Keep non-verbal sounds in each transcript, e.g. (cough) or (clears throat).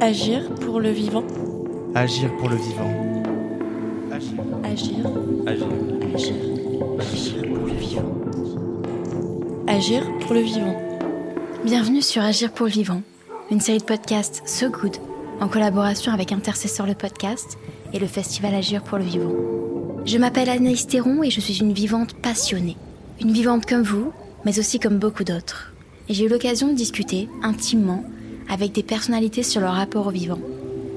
Agir pour le vivant. Agir pour le vivant. Agir. Agir. Agir. Agir pour le vivant. Agir pour le vivant. Bienvenue sur Agir pour le vivant, une série de podcasts So Good en collaboration avec Intercesseur le podcast et le festival Agir pour le vivant. Je m'appelle Anaïs Théron et je suis une vivante passionnée. Une vivante comme vous, mais aussi comme beaucoup d'autres. Et j'ai eu l'occasion de discuter intimement avec des personnalités sur leur rapport au vivant.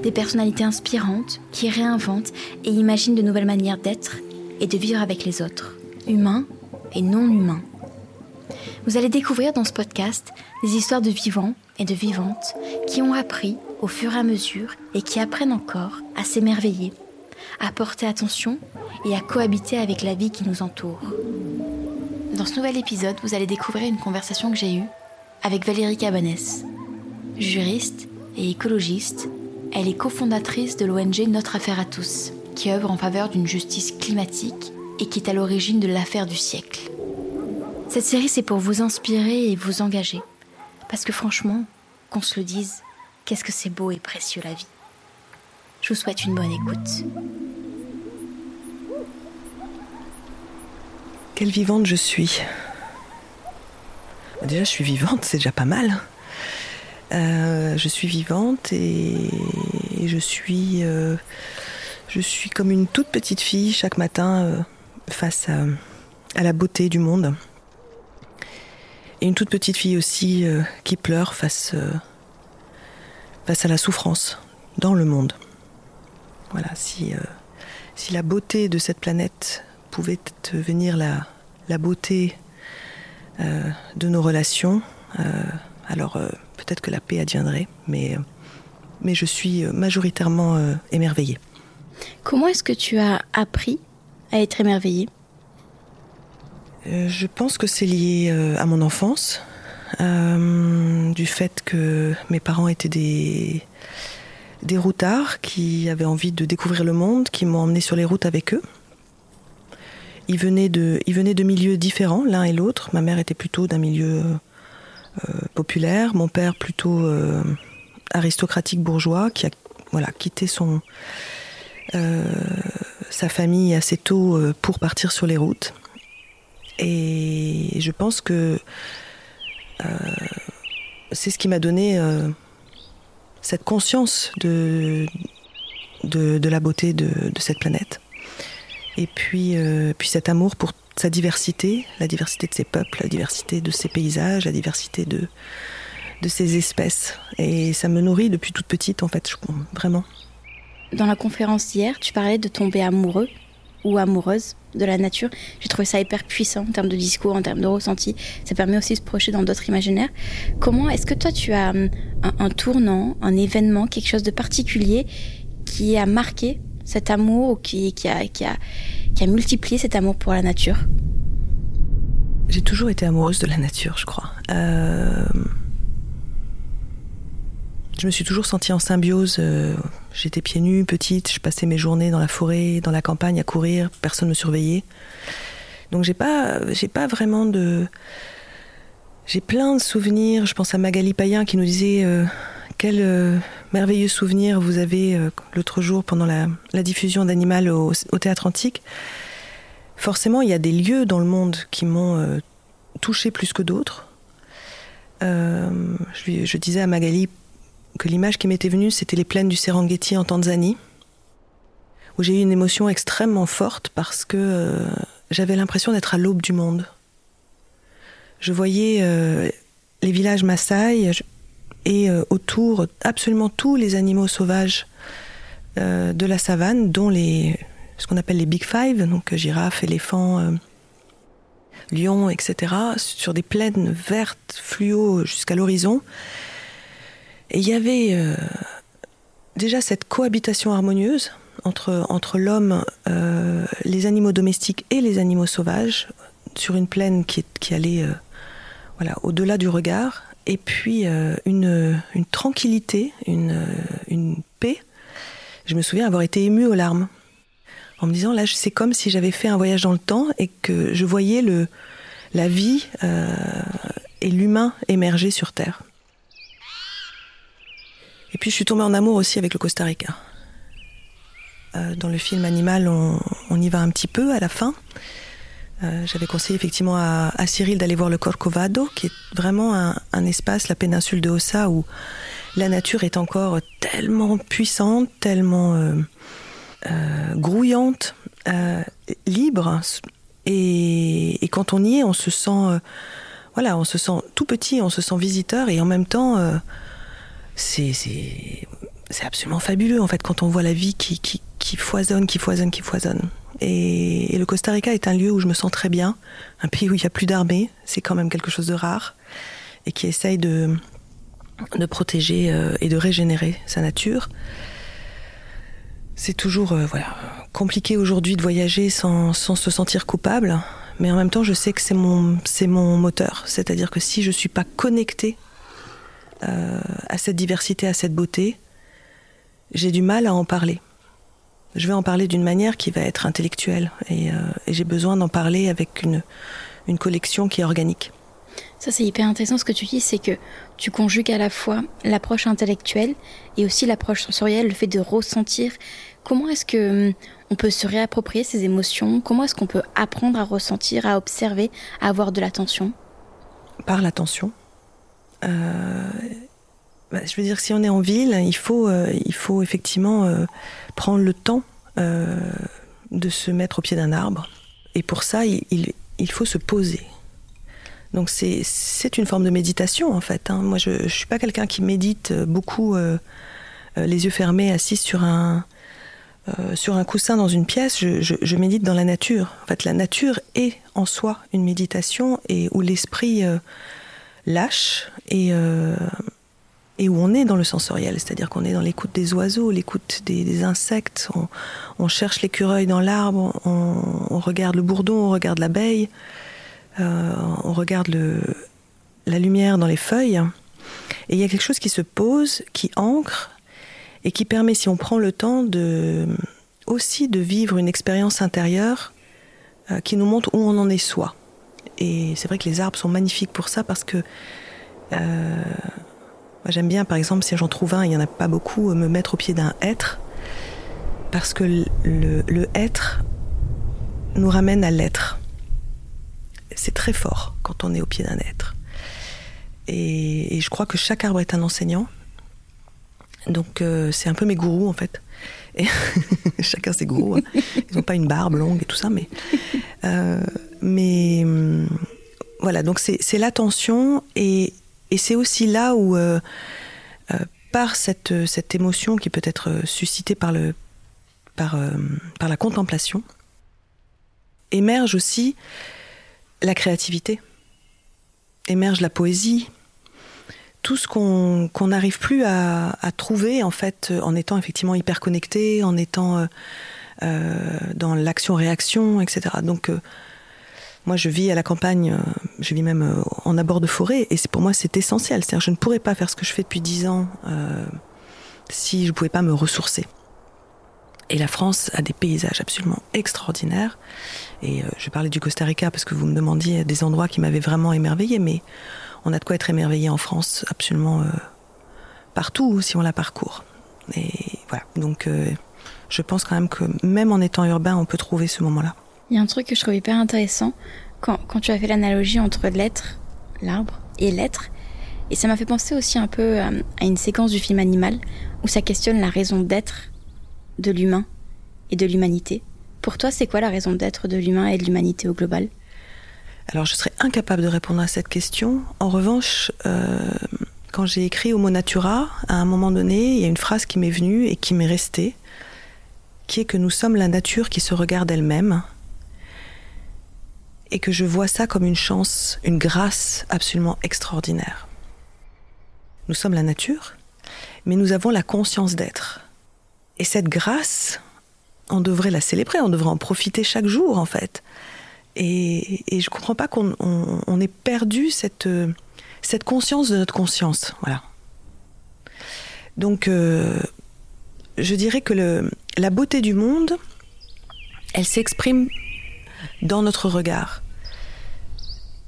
Des personnalités inspirantes qui réinventent et imaginent de nouvelles manières d'être et de vivre avec les autres, humains et non humains. Vous allez découvrir dans ce podcast des histoires de vivants et de vivantes qui ont appris au fur et à mesure et qui apprennent encore à s'émerveiller, à porter attention et à cohabiter avec la vie qui nous entoure. Dans ce nouvel épisode, vous allez découvrir une conversation que j'ai eue avec Valérie Cabanès. Juriste et écologiste, elle est cofondatrice de l'ONG Notre Affaire à tous, qui œuvre en faveur d'une justice climatique et qui est à l'origine de l'affaire du siècle. Cette série, c'est pour vous inspirer et vous engager. Parce que franchement, qu'on se le dise, qu'est-ce que c'est beau et précieux la vie. Je vous souhaite une bonne écoute. Quelle vivante je suis. Déjà, je suis vivante, c'est déjà pas mal. Euh, je suis vivante et je suis, euh, je suis comme une toute petite fille chaque matin euh, face à, la beauté du monde. Et une toute petite fille aussi qui pleure face, à la souffrance dans le monde. Voilà, si la beauté de cette planète pouvait devenir la, la beauté de nos relations, alors peut-être que la paix adviendrait, mais, mais je suis majoritairement euh, émerveillée. Comment est-ce que tu as appris à être émerveillée? Euh, Je pense que c'est lié euh, à mon enfance, euh, du fait que mes parents étaient des, des routards qui avaient envie de découvrir le monde, qui m'ont emmené sur les routes avec eux. Ils venaient de, de milieux différents, l'un et l'autre. Ma mère était plutôt d'un milieu euh, populaire, mon père plutôt euh, aristocratique bourgeois qui a voilà, quitté son, euh, sa famille assez tôt pour partir sur les routes. Et je pense que c'est ce qui m'a donné cette conscience de, de, la beauté de cette planète. Et puis, puis cet amour pour sa diversité, la diversité de ses peuples, la diversité de ses paysages, la diversité de, de ses espèces. Et ça me nourrit depuis toute petite, en fait, vraiment. Dans la conférence hier, tu parlais de tomber amoureux ou amoureuse de la nature. J'ai trouvé ça hyper puissant en termes de discours, en termes de ressenti. Ça permet aussi de se projeter dans d'autres imaginaires. Comment est-ce que toi, tu as hum, un, tournant, un événement, quelque chose de particulier qui a marqué cet amour ou qui, a, multiplié cet amour pour la nature J'ai toujours été amoureuse de la nature, je crois. Euh... Je me suis toujours sentie en symbiose. Euh, j'étais pieds nus, petite, je passais mes journées dans la forêt, dans la campagne à courir, personne ne me surveillait. Donc j'ai pas, j'ai pas vraiment de. J'ai plein de souvenirs. Je pense à Magali Payen qui nous disait euh, quel euh, merveilleux souvenir vous avez euh, l'autre jour pendant la, diffusion d'Animal au, Théâtre Antique. Forcément, il y a des lieux dans le monde qui m'ont euh, touché plus que d'autres. Je, disais à Magali que l'image qui m'était venue, c'était les plaines du Serengeti en Tanzanie, où j'ai eu une émotion extrêmement forte parce que j'avais l'impression d'être à l'aube du monde. Je voyais les villages Maasai, et euh, autour absolument tous les animaux sauvages euh, de la savane, dont les, ce qu'on appelle les Big Five, donc girafes, éléphants, euh, lions, etc., sur des plaines vertes, fluo jusqu'à l'horizon. Et il y avait euh, déjà cette cohabitation harmonieuse entre, entre l'homme, euh, les animaux domestiques et les animaux sauvages, sur une plaine qui, allait euh, voilà, au-delà du regard, et puis euh, une, tranquillité, une, paix. Je me souviens avoir été émue aux larmes en me disant là c'est comme si j'avais fait un voyage dans le temps et que je voyais la vie euh, et l'humain émerger sur Terre. Et puis je suis tombée en amour aussi avec le Costa Rica. Euh, dans le film Animal, on, y va un petit peu à la fin. Euh, j'avais conseillé effectivement à, Cyril d'aller voir le Corcovado, qui est vraiment un, espace, la péninsule de Ossa, où la nature est encore tellement puissante, tellement euh, grouillante, libre. Et, quand on y est, on se sent, voilà, on se sent tout petit, on se sent visiteur, et en même temps, c'est absolument fabuleux en fait quand on voit la vie qui foisonne, qui foisonne, qui foisonne. Et, le Costa Rica est un lieu où je me sens très bien, un pays où il n'y a plus d'armée, c'est quand même quelque chose de rare, et qui essaye de, protéger euh, et de régénérer sa nature. C'est toujours euh, voilà, compliqué aujourd'hui de voyager sans, se sentir coupable, mais en même temps je sais que c'est mon, c'est mon moteur, c'est-à-dire que si je ne suis pas connectée euh, à cette diversité, à cette beauté, j'ai du mal à en parler. Je vais en parler d'une manière qui va être intellectuelle et, euh, j'ai besoin d'en parler avec une, une collection qui est organique. Ça, c'est hyper intéressant. Ce que tu dis, c'est que tu conjugues à la fois l'approche intellectuelle et aussi l'approche sensorielle, le fait de ressentir. Comment est-ce que hum, on peut se réapproprier ces émotions? Comment est-ce qu'on peut apprendre à ressentir, à observer, à avoir de l'attention? Par l'attention. Euh, bah, je veux dire, si on est en ville, il faut, euh, il faut effectivement euh, prendre le temps euh, de se mettre au pied d'un arbre. Et pour ça, il, faut se poser. Donc c'est une forme de méditation en fait. Hein. Moi, je ne suis pas quelqu'un qui médite beaucoup les yeux fermés, assis sur un, sur un coussin dans une pièce. Je, médite dans la nature. En fait, la nature est en soi une méditation et où l'esprit lâche et et où on est dans le sensoriel, c'est-à-dire qu'on est dans l'écoute des oiseaux, l'écoute des, insectes, on, cherche l'écureuil dans l'arbre, on, regarde le bourdon, on regarde l'abeille, euh, on regarde la lumière dans les feuilles, et il y a quelque chose qui se pose, qui ancre, et qui permet, si on prend le temps, de, aussi de vivre une expérience intérieure euh, qui nous montre où on en est soi. Et c'est vrai que les arbres sont magnifiques pour ça parce que euh, j'aime bien, par exemple, si j'en trouve un, il n'y en a pas beaucoup, me mettre au pied d'un être, parce que le, être nous ramène à l'être. C'est très fort quand on est au pied d'un être. Et, je crois que chaque arbre est un enseignant. Donc euh, c'est un peu mes gourous en fait. (laughs) Chacun ses gourous. Hein. Ils n'ont pas une barbe longue et tout ça, mais euh, mais hum, voilà. Donc c'est l'attention et, et c'est aussi là où, euh, euh, par cette, cette émotion qui peut être suscitée par, le, par, euh, par la contemplation, émerge aussi la créativité, émerge la poésie, tout ce qu'on n'arrive plus à, trouver en fait en étant effectivement hyper connecté, en étant dans l'action-réaction, etc. Donc moi, je vis à la campagne, euh, je vis même euh, en abord de forêt, et pour moi c'est essentiel. C'est-à-dire, je ne pourrais pas faire ce que je fais depuis dix ans euh, si je ne pouvais pas me ressourcer. Et la France a des paysages absolument extraordinaires. Et je parlais du Costa Rica parce que vous me demandiez des endroits qui m'avaient vraiment émerveillé, mais on a de quoi être émerveillé en France absolument partout si on la parcourt. Et voilà. Donc, je pense quand même que même en étant urbain, on peut trouver ce moment-là. Il y a un truc que je trouve hyper intéressant quand, quand tu as fait l'analogie entre l'être, l'arbre, et l'être. Et ça m'a fait penser aussi un peu euh, à, une séquence du film Animal où ça questionne la raison d'être de l'humain et de l'humanité. Pour toi, c'est quoi la raison d'être de l'humain et de l'humanité au global? Alors, je serais incapable de répondre à cette question. En revanche, euh, quand j'ai écrit Homo Natura, à un moment donné, il y a une phrase qui m'est venue et qui m'est restée, qui est que nous sommes la nature qui se regarde elle-même et que je vois ça comme une chance, une grâce absolument extraordinaire. Nous sommes la nature, mais nous avons la conscience d'être. Et cette grâce, on devrait la célébrer, on devrait en profiter chaque jour en fait. Et, je ne comprends pas qu'on ait perdu cette, cette conscience de notre conscience. Voilà. Donc, euh, je dirais que la beauté du monde, elle s'exprime dans notre regard.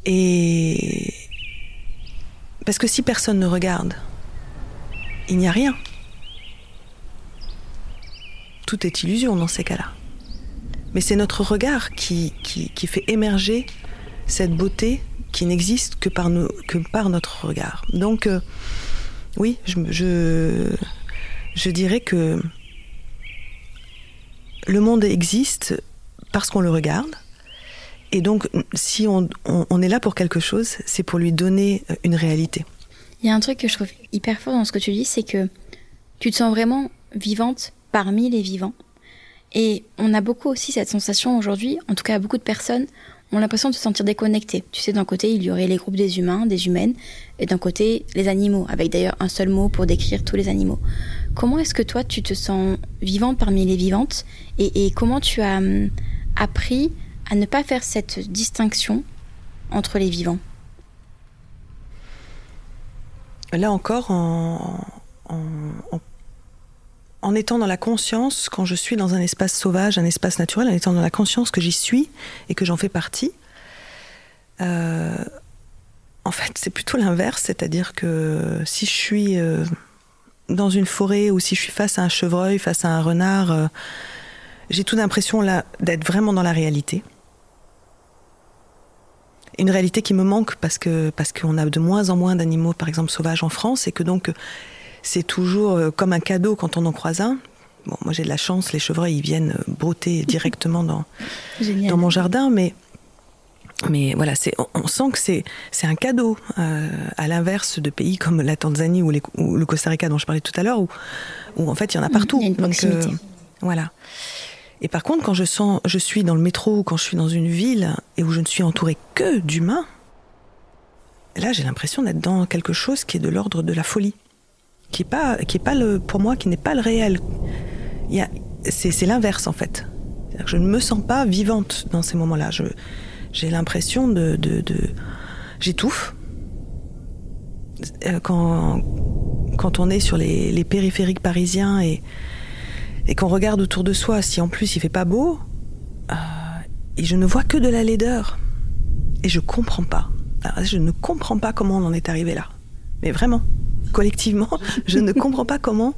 Et, Parce que si personne ne regarde, il n'y a rien. Tout est illusion dans ces cas-là. Mais c'est notre regard qui, fait émerger cette beauté qui n'existe que par, notre regard. Donc, euh, oui, je dirais que le monde existe parce qu'on le regarde. Et donc, si on, est là pour quelque chose, c'est pour lui donner une réalité. Il y a un truc que je trouve hyper fort dans ce que tu dis, c'est que tu te sens vraiment vivante parmi les vivants. Et on a beaucoup aussi cette sensation aujourd'hui, en tout cas beaucoup de personnes ont l'impression de se sentir déconnectées. Tu sais, d'un côté, il y aurait les groupes des humains, des humaines, et d'un côté, les animaux, avec d'ailleurs un seul mot pour décrire tous les animaux. Comment est-ce que toi, tu te sens vivante parmi les vivantes, et, comment tu as hum, appris à ne pas faire cette distinction entre les vivants Là encore, en, étant dans la conscience, quand je suis dans un espace sauvage, un espace naturel, en étant dans la conscience que j'y suis et que j'en fais partie, euh, en fait, c'est plutôt l'inverse, c'est-à-dire que si je suis euh, dans une forêt ou si je suis face à un chevreuil, face à un renard, euh, j'ai toute l'impression là d'être vraiment dans la réalité. Une réalité qui me manque parce que parce qu'on a de moins en moins d'animaux, par exemple sauvages en France, et que donc c'est toujours euh, comme un cadeau quand on en croise un. Bon, moi j'ai de la chance, les chevreuils ils viennent euh, brouter (laughs) directement dans, dans mon jardin, mais mais voilà, c'est, on, sent que c'est, c'est un cadeau, euh, à l'inverse de pays comme la Tanzanie ou, le Costa Rica dont je parlais tout à l'heure, où, où en fait il y en a partout. Il y a une proximité. voilà. Et par contre, quand je sens, je suis dans le métro ou quand je suis dans une ville et où je ne suis entourée que d'humains, là j'ai l'impression d'être dans quelque chose qui est de l'ordre de la folie qui est pas, qui est pas le, pour moi, qui n'est pas le réel. C'est l'inverse en fait. Je ne me sens pas vivante dans ces moments-là. J'ai l'impression de, de, de j'étouffe. Euh, quand, quand on est sur les, les périphériques parisiens et, et qu'on regarde autour de soi, si en plus il fait pas beau, euh, et je ne vois que de la laideur. Et je comprends pas. je ne comprends pas comment on en est arrivé là. Mais vraiment collectivement, (laughs) je ne comprends pas comment,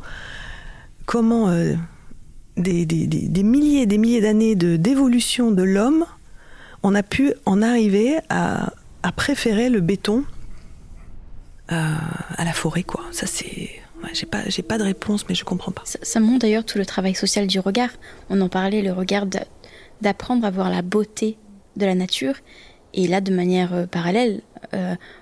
comment euh, des, milliers et des milliers d'années de, d'évolution de l'homme, on a pu en arriver à, préférer le béton euh, à la forêt, quoi. Ça, c'est. J'ai pas, de réponse, mais je comprends pas. Ça, montre d'ailleurs tout le travail social du regard. On en parlait, le regard d'apprendre à voir la beauté de la nature. Et là, de manière euh, parallèle,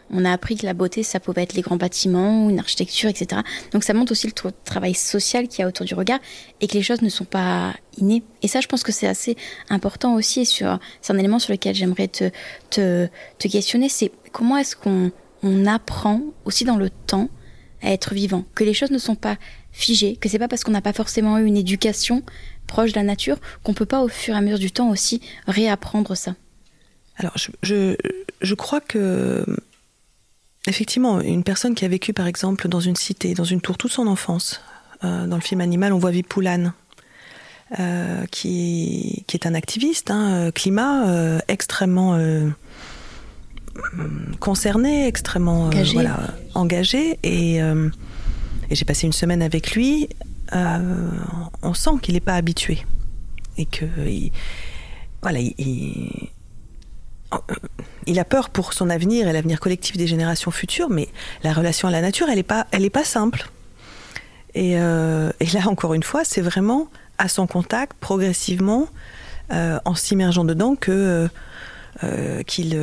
on a appris que la beauté, ça pouvait être les grands bâtiments, une architecture, etc. Donc ça montre aussi le travail social qu'il y a autour du regard et que les choses ne sont pas innées. Et ça, je pense que c'est assez important aussi. C'est un élément sur lequel j'aimerais te, questionner. C'est comment est-ce qu'on on apprend aussi dans le temps à être vivant, que les choses ne sont pas figées, que c'est pas parce qu'on n'a pas forcément eu une éducation proche de la nature qu'on peut pas au fur et à mesure du temps aussi réapprendre ça. Alors je, je, crois que Effectivement, une personne qui a vécu par exemple dans une cité, dans une tour toute son enfance, euh, dans le film Animal, on voit Vipoulane, euh, qui, qui, est un activiste, hein, euh, climat, extrêmement concerné, extrêmement engagé. Voilà, engagé. Et, et j'ai passé une semaine avec lui. on sent qu'il n'est pas habitué. Et que. Il, voilà, il, il a peur pour son avenir et l'avenir collectif des générations futures, mais la relation à la nature, elle n'est pas, elle est pas simple. Et, euh, et, là, encore une fois, c'est vraiment à son contact, progressivement, euh, en s'immergeant dedans, que euh, qu'il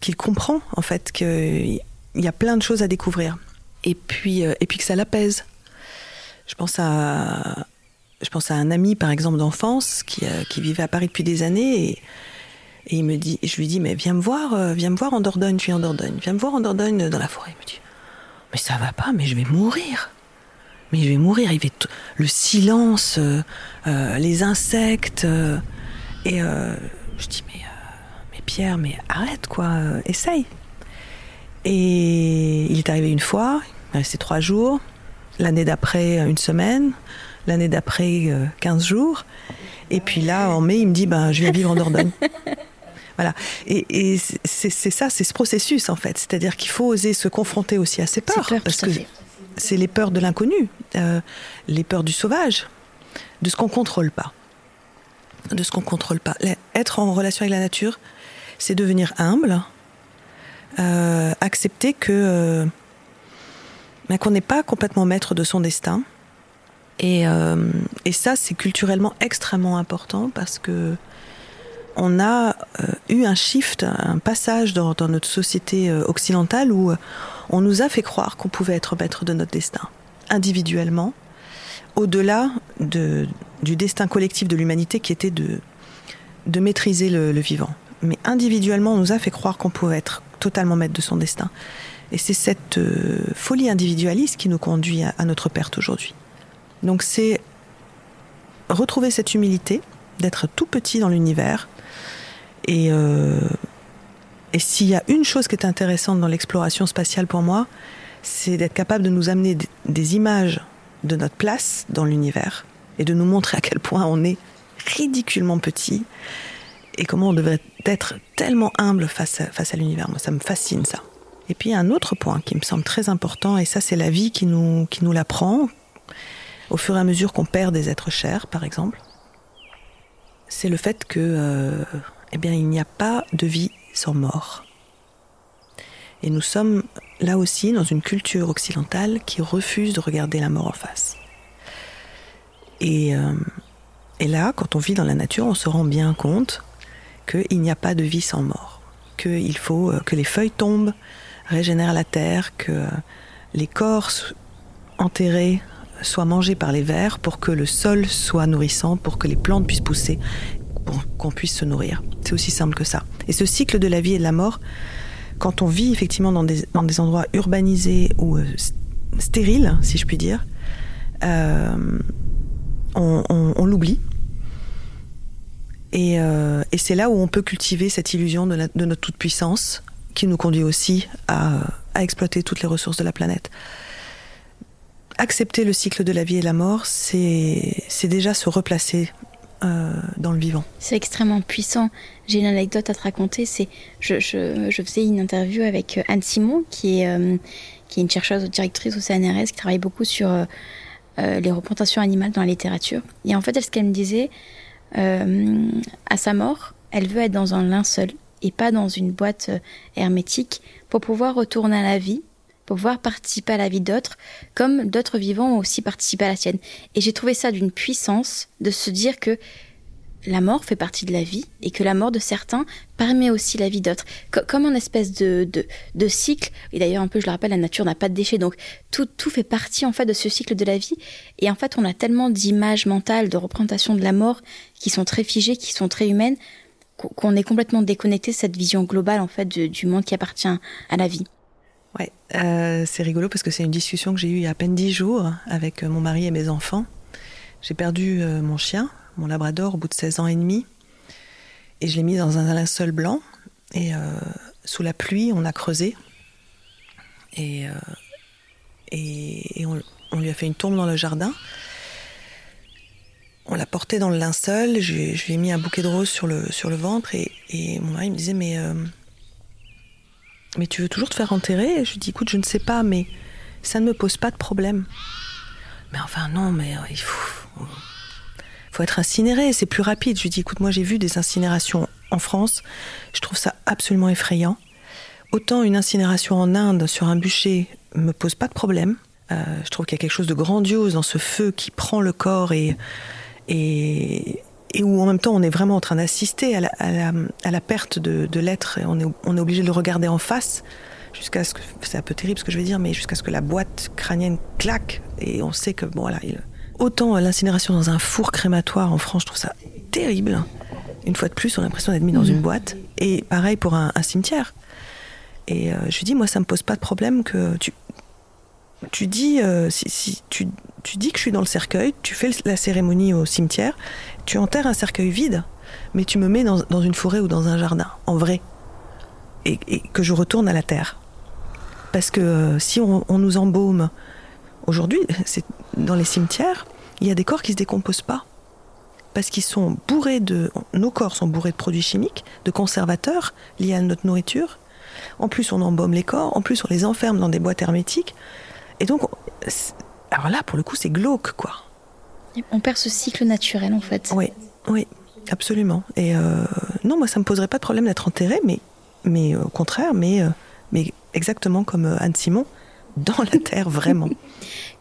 qu'il comprend en fait qu'il y a plein de choses à découvrir. Et puis, et puis que ça l'apaise. Je pense à je pense à un ami, par exemple, d'enfance qui, qui vivait à Paris depuis des années et il me dit, je lui dis, mais viens me voir, euh, viens me voir en Dordogne, je suis en Dordogne, viens me voir en Dordogne dans la forêt. Il me dit, mais ça va pas, mais je vais mourir. Mais je vais mourir. Il fait le silence, euh, euh, les insectes. et je dis, mais, mais Pierre, mais arrête quoi, essaye. Et il est arrivé une fois, il est resté trois jours. L'année d'après, une semaine. L'année d'après, 15 jours. Et puis là, en mai, il me dit, ben, je viens vivre en Dordogne. (laughs) Voilà. Et, c'est ça, c'est ce processus en fait. C'est-à-dire qu'il faut oser se confronter aussi à ses peurs. parce que c'est les peurs de l'inconnu, euh, les peurs du sauvage, de ce qu'on contrôle pas. De ce qu'on contrôle pas. Être en relation avec la nature, c'est devenir humble, euh, accepter que euh, ben, qu'on n'est pas complètement maître de son destin. Et, et ça, c'est culturellement extrêmement important parce que on a euh, eu un shift, un passage dans, notre société euh, occidentale où euh, on nous a fait croire qu'on pouvait être maître de notre destin, individuellement, au-delà du destin collectif de l'humanité qui était de, maîtriser le, vivant. Mais individuellement, on nous a fait croire qu'on pouvait être totalement maître de son destin. Et c'est cette folie individualiste qui nous conduit à notre perte aujourd'hui. Donc c'est retrouver cette humilité, d'être tout petit dans l'univers, et, euh, et s'il y a une chose qui est intéressante dans l'exploration spatiale pour moi, c'est d'être capable de nous amener des images de notre place dans l'univers et de nous montrer à quel point on est ridiculement petit et comment on devrait être tellement humble face à, face à l'univers. Moi, ça me fascine ça. Et puis, un autre point qui me semble très important, et ça, c'est la vie qui nous, qui nous l'apprend, au fur et à mesure qu'on perd des êtres chers, par exemple, c'est le fait que euh, eh bien, il n'y a pas de vie sans mort. Et nous sommes là aussi dans une culture occidentale qui refuse de regarder la mort en face. Et, euh, et là, quand on vit dans la nature, on se rend bien compte qu'il n'y a pas de vie sans mort, qu'il faut euh, que les feuilles tombent, régénèrent la terre, que les corps enterrés soient mangés par les vers pour que le sol soit nourrissant, pour que les plantes puissent pousser pour qu'on puisse se nourrir. C'est aussi simple que ça. Et ce cycle de la vie et de la mort, quand on vit effectivement dans des, endroits urbanisés ou euh, stériles, si je puis dire, on, l'oublie. Et, euh, et c'est là où on peut cultiver cette illusion de, notre toute-puissance qui nous conduit aussi à, exploiter toutes les ressources de la planète. Accepter le cycle de la vie et la mort, c'est déjà se replacer euh, dans le vivant. C'est extrêmement puissant. J'ai une anecdote à te raconter. C'est je, faisais une interview avec euh, Anne Simon, qui est, qui est une chercheuse directrice au CNRS, qui travaille beaucoup sur les représentations animales dans la littérature. Et en fait, elle, ce qu'elle me disait, à sa mort, elle veut être dans un linceul et pas dans une boîte hermétique pour pouvoir retourner à la vie pour pouvoir participer à la vie d'autres, comme d'autres vivants ont aussi participé à la sienne. Et j'ai trouvé ça d'une puissance de se dire que la mort fait partie de la vie et que la mort de certains permet aussi la vie d'autres. comme un espèce de, de, cycle. Et d'ailleurs, un peu, je le rappelle, la nature n'a pas de déchets. Donc, tout, tout fait partie, en fait, de ce cycle de la vie. Et en fait, on a tellement d'images mentales, de représentations de la mort qui sont très figées, qui sont très humaines, qu'on est complètement déconnecté de cette vision globale, en fait, du monde qui appartient à la vie. Ouais, euh, c'est rigolo parce que c'est une discussion que j'ai eue il y a à peine dix jours avec euh, mon mari et mes enfants. J'ai perdu euh, mon chien, mon labrador, au bout de 16 ans et demi. Et je l'ai mis dans un linceul blanc. Et sous la pluie, on a creusé. Et, et, on, lui a fait une tombe dans le jardin. On l'a porté dans le linceul. Je, lui ai mis un bouquet de roses sur le, sur le ventre. Et, mon mari me disait Mais mais tu veux toujours te faire enterrer? Je lui dis, écoute, je ne sais pas, mais ça ne me pose pas de problème. Mais enfin, non, mais euh, il faut, être incinéré, c'est plus rapide. Je lui dis, écoute, moi j'ai vu des incinérations en France, je trouve ça absolument effrayant. Autant une incinération en Inde sur un bûcher me pose pas de problème. Euh, je trouve qu'il y a quelque chose de grandiose dans ce feu qui prend le corps et, et, et où en même temps on est vraiment en train d'assister à la, perte de, l'être et on est, obligé de le regarder en face jusqu'à ce que c'est un peu terrible ce que je vais dire mais jusqu'à ce que la boîte crânienne claque et on sait que bon voilà il, autant l'incinération dans un four crématoire en France je trouve ça terrible une fois de plus on a l'impression d'être mis dans mmh. une boîte et pareil pour un, cimetière et euh, je dis moi ça me pose pas de problème que tu tu dis euh, si, si tu, tu dis que je suis dans le cercueil tu fais la cérémonie au cimetière tu enterres un cercueil vide, mais tu me mets dans, une forêt ou dans un jardin, en vrai, et, que je retourne à la terre. Parce que euh, si on, nous embaume aujourd'hui, (laughs) c'est dans les cimetières, il y a des corps qui se décomposent pas. parce qu'ils sont bourrés de. Nos corps sont bourrés de produits chimiques, de conservateurs liés à notre nourriture. En plus, on embaume les corps. En plus, on les enferme dans des boîtes hermétiques. Et donc, alors là, pour le coup, c'est glauque, quoi. On perd ce cycle naturel, en fait. Oui, oui, absolument. Et euh, non, moi, ça me poserait pas de problème d'être enterré, mais, mais au contraire, mais, euh, mais exactement comme euh, Anne Simon, dans la terre, vraiment. (laughs)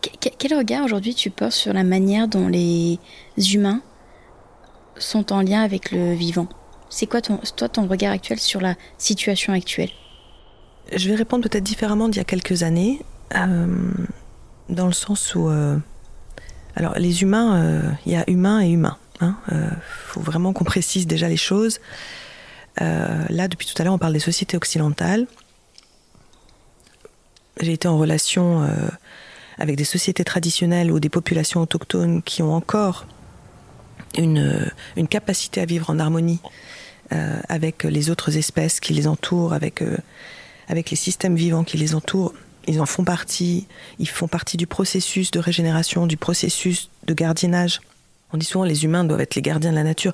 Quel regard aujourd'hui tu portes sur la manière dont les humains sont en lien avec le vivant? C'est quoi ton, toi ton regard actuel sur la situation actuelle? Je vais répondre peut-être différemment d'il y a quelques années, euh, dans le sens où... Euh, alors les humains, euh, il y a humain et humain. Il hein, faut vraiment qu'on précise déjà les choses. là, depuis tout à l'heure, on parle des sociétés occidentales. J'ai été en relation avec des sociétés traditionnelles ou des populations autochtones qui ont encore une, une capacité à vivre en harmonie euh, avec les autres espèces qui les entourent, avec, euh, avec les systèmes vivants qui les entourent. Ils en font partie, ils font partie du processus de régénération, du processus de gardiennage. On dit souvent les humains doivent être les gardiens de la nature.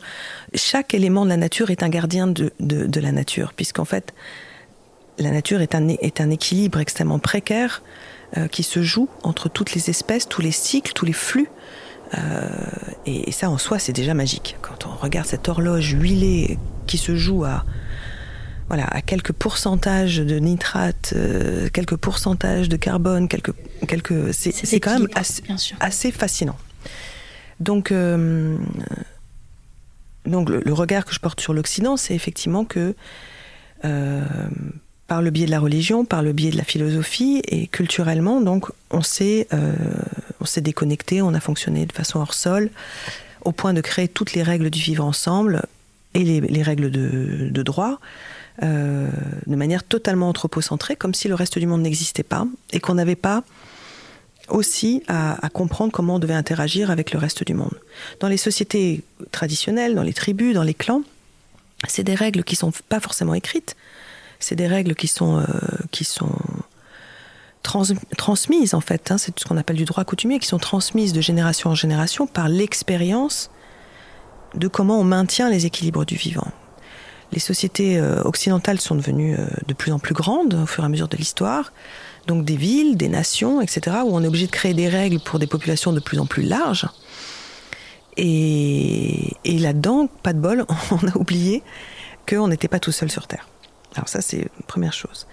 Chaque élément de la nature est un gardien de, la nature, puisqu'en fait, la nature est un équilibre extrêmement précaire euh, qui se joue entre toutes les espèces, tous les cycles, tous les flux. Euh, et, ça en soi, c'est déjà magique. Quand on regarde cette horloge huilée qui se joue à, voilà, à quelques pourcentages de nitrate, euh, quelques pourcentages de carbone, quelques, quelques, c'est quand même assez, fascinant. Donc, donc le, regard que je porte sur l'Occident, c'est effectivement que par le biais de la religion, par le biais de la philosophie et culturellement. Donc, on s'est, euh, on s'est déconnecté, on a fonctionné de façon hors sol, au point de créer toutes les règles du vivre ensemble et les, règles de, droit. Euh, de manière totalement anthropocentrée, comme si le reste du monde n'existait pas, et qu'on n'avait pas aussi à, à, comprendre comment on devait interagir avec le reste du monde. Dans les sociétés traditionnelles, dans les tribus, dans les clans, c'est des règles qui sont pas forcément écrites, c'est des règles qui sont, euh, qui sont transmises, en fait. Hein, c'est ce qu'on appelle du droit coutumier, qui sont transmises de génération en génération par l'expérience de comment on maintient les équilibres du vivant. Les sociétés euh, occidentales sont devenues euh, de plus en plus grandes au fur et à mesure de l'histoire. Donc des villes, des nations, etc., où on est obligé de créer des règles pour des populations de plus en plus larges. Et, et là-dedans, pas de bol, (laughs) on a oublié qu'on n'était pas tout seul sur Terre. Alors ça, c'est première chose.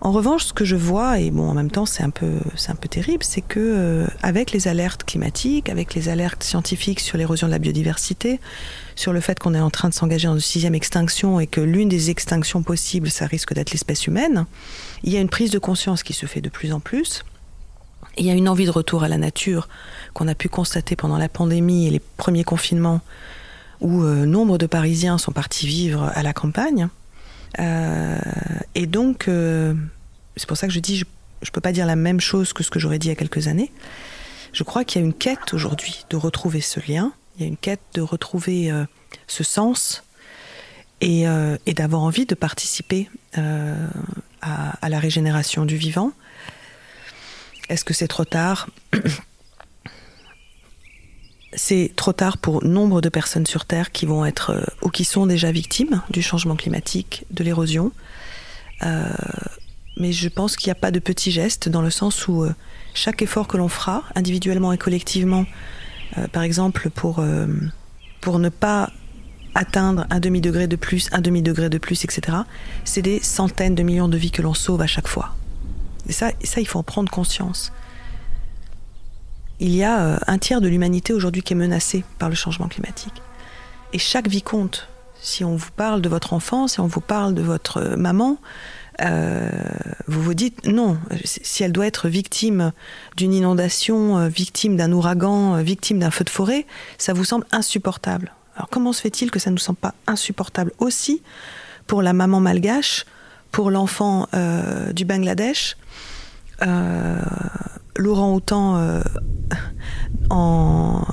En revanche, ce que je vois, et bon, en même temps, c'est un peu, c'est un peu terrible, c'est que euh, avec les alertes climatiques, avec les alertes scientifiques sur l'érosion de la biodiversité, sur le fait qu'on est en train de s'engager dans une sixième extinction et que l'une des extinctions possibles, ça risque d'être l'espèce humaine, il y a une prise de conscience qui se fait de plus en plus. Il y a une envie de retour à la nature qu'on a pu constater pendant la pandémie et les premiers confinements, où euh, nombre de Parisiens sont partis vivre à la campagne et donc, euh, c'est pour ça que je dis, je ne peux pas dire la même chose que ce que j'aurais dit il y a quelques années. Je crois qu'il y a une quête aujourd'hui de retrouver ce lien, il y a une quête de retrouver euh, ce sens et, d'avoir envie de participer à, la régénération du vivant. Est-ce que c'est trop tard? (clears throat) c'est trop tard pour nombre de personnes sur Terre qui vont être euh, ou qui sont déjà victimes du changement climatique, de l'érosion. Euh, mais je pense qu'il n'y a pas de petits gestes dans le sens où euh, chaque effort que l'on fera, individuellement et collectivement, par exemple pour, pour ne pas atteindre un demi-degré de plus, un demi-degré de plus, etc., c'est des centaines de millions de vies que l'on sauve à chaque fois. Et ça, ça, il faut en prendre conscience il y a euh, un tiers de l'humanité aujourd'hui qui est menacée par le changement climatique. Et chaque vie compte. Si on vous parle de votre enfant, si on vous parle de votre euh, maman, euh, vous vous dites non, si elle doit être victime d'une inondation, victime d'un ouragan, victime d'un feu de forêt, ça vous semble insupportable. Alors comment se fait-il que ça ne nous semble pas insupportable aussi pour la maman malgache, pour l'enfant du Bangladesh Houtan euh, en,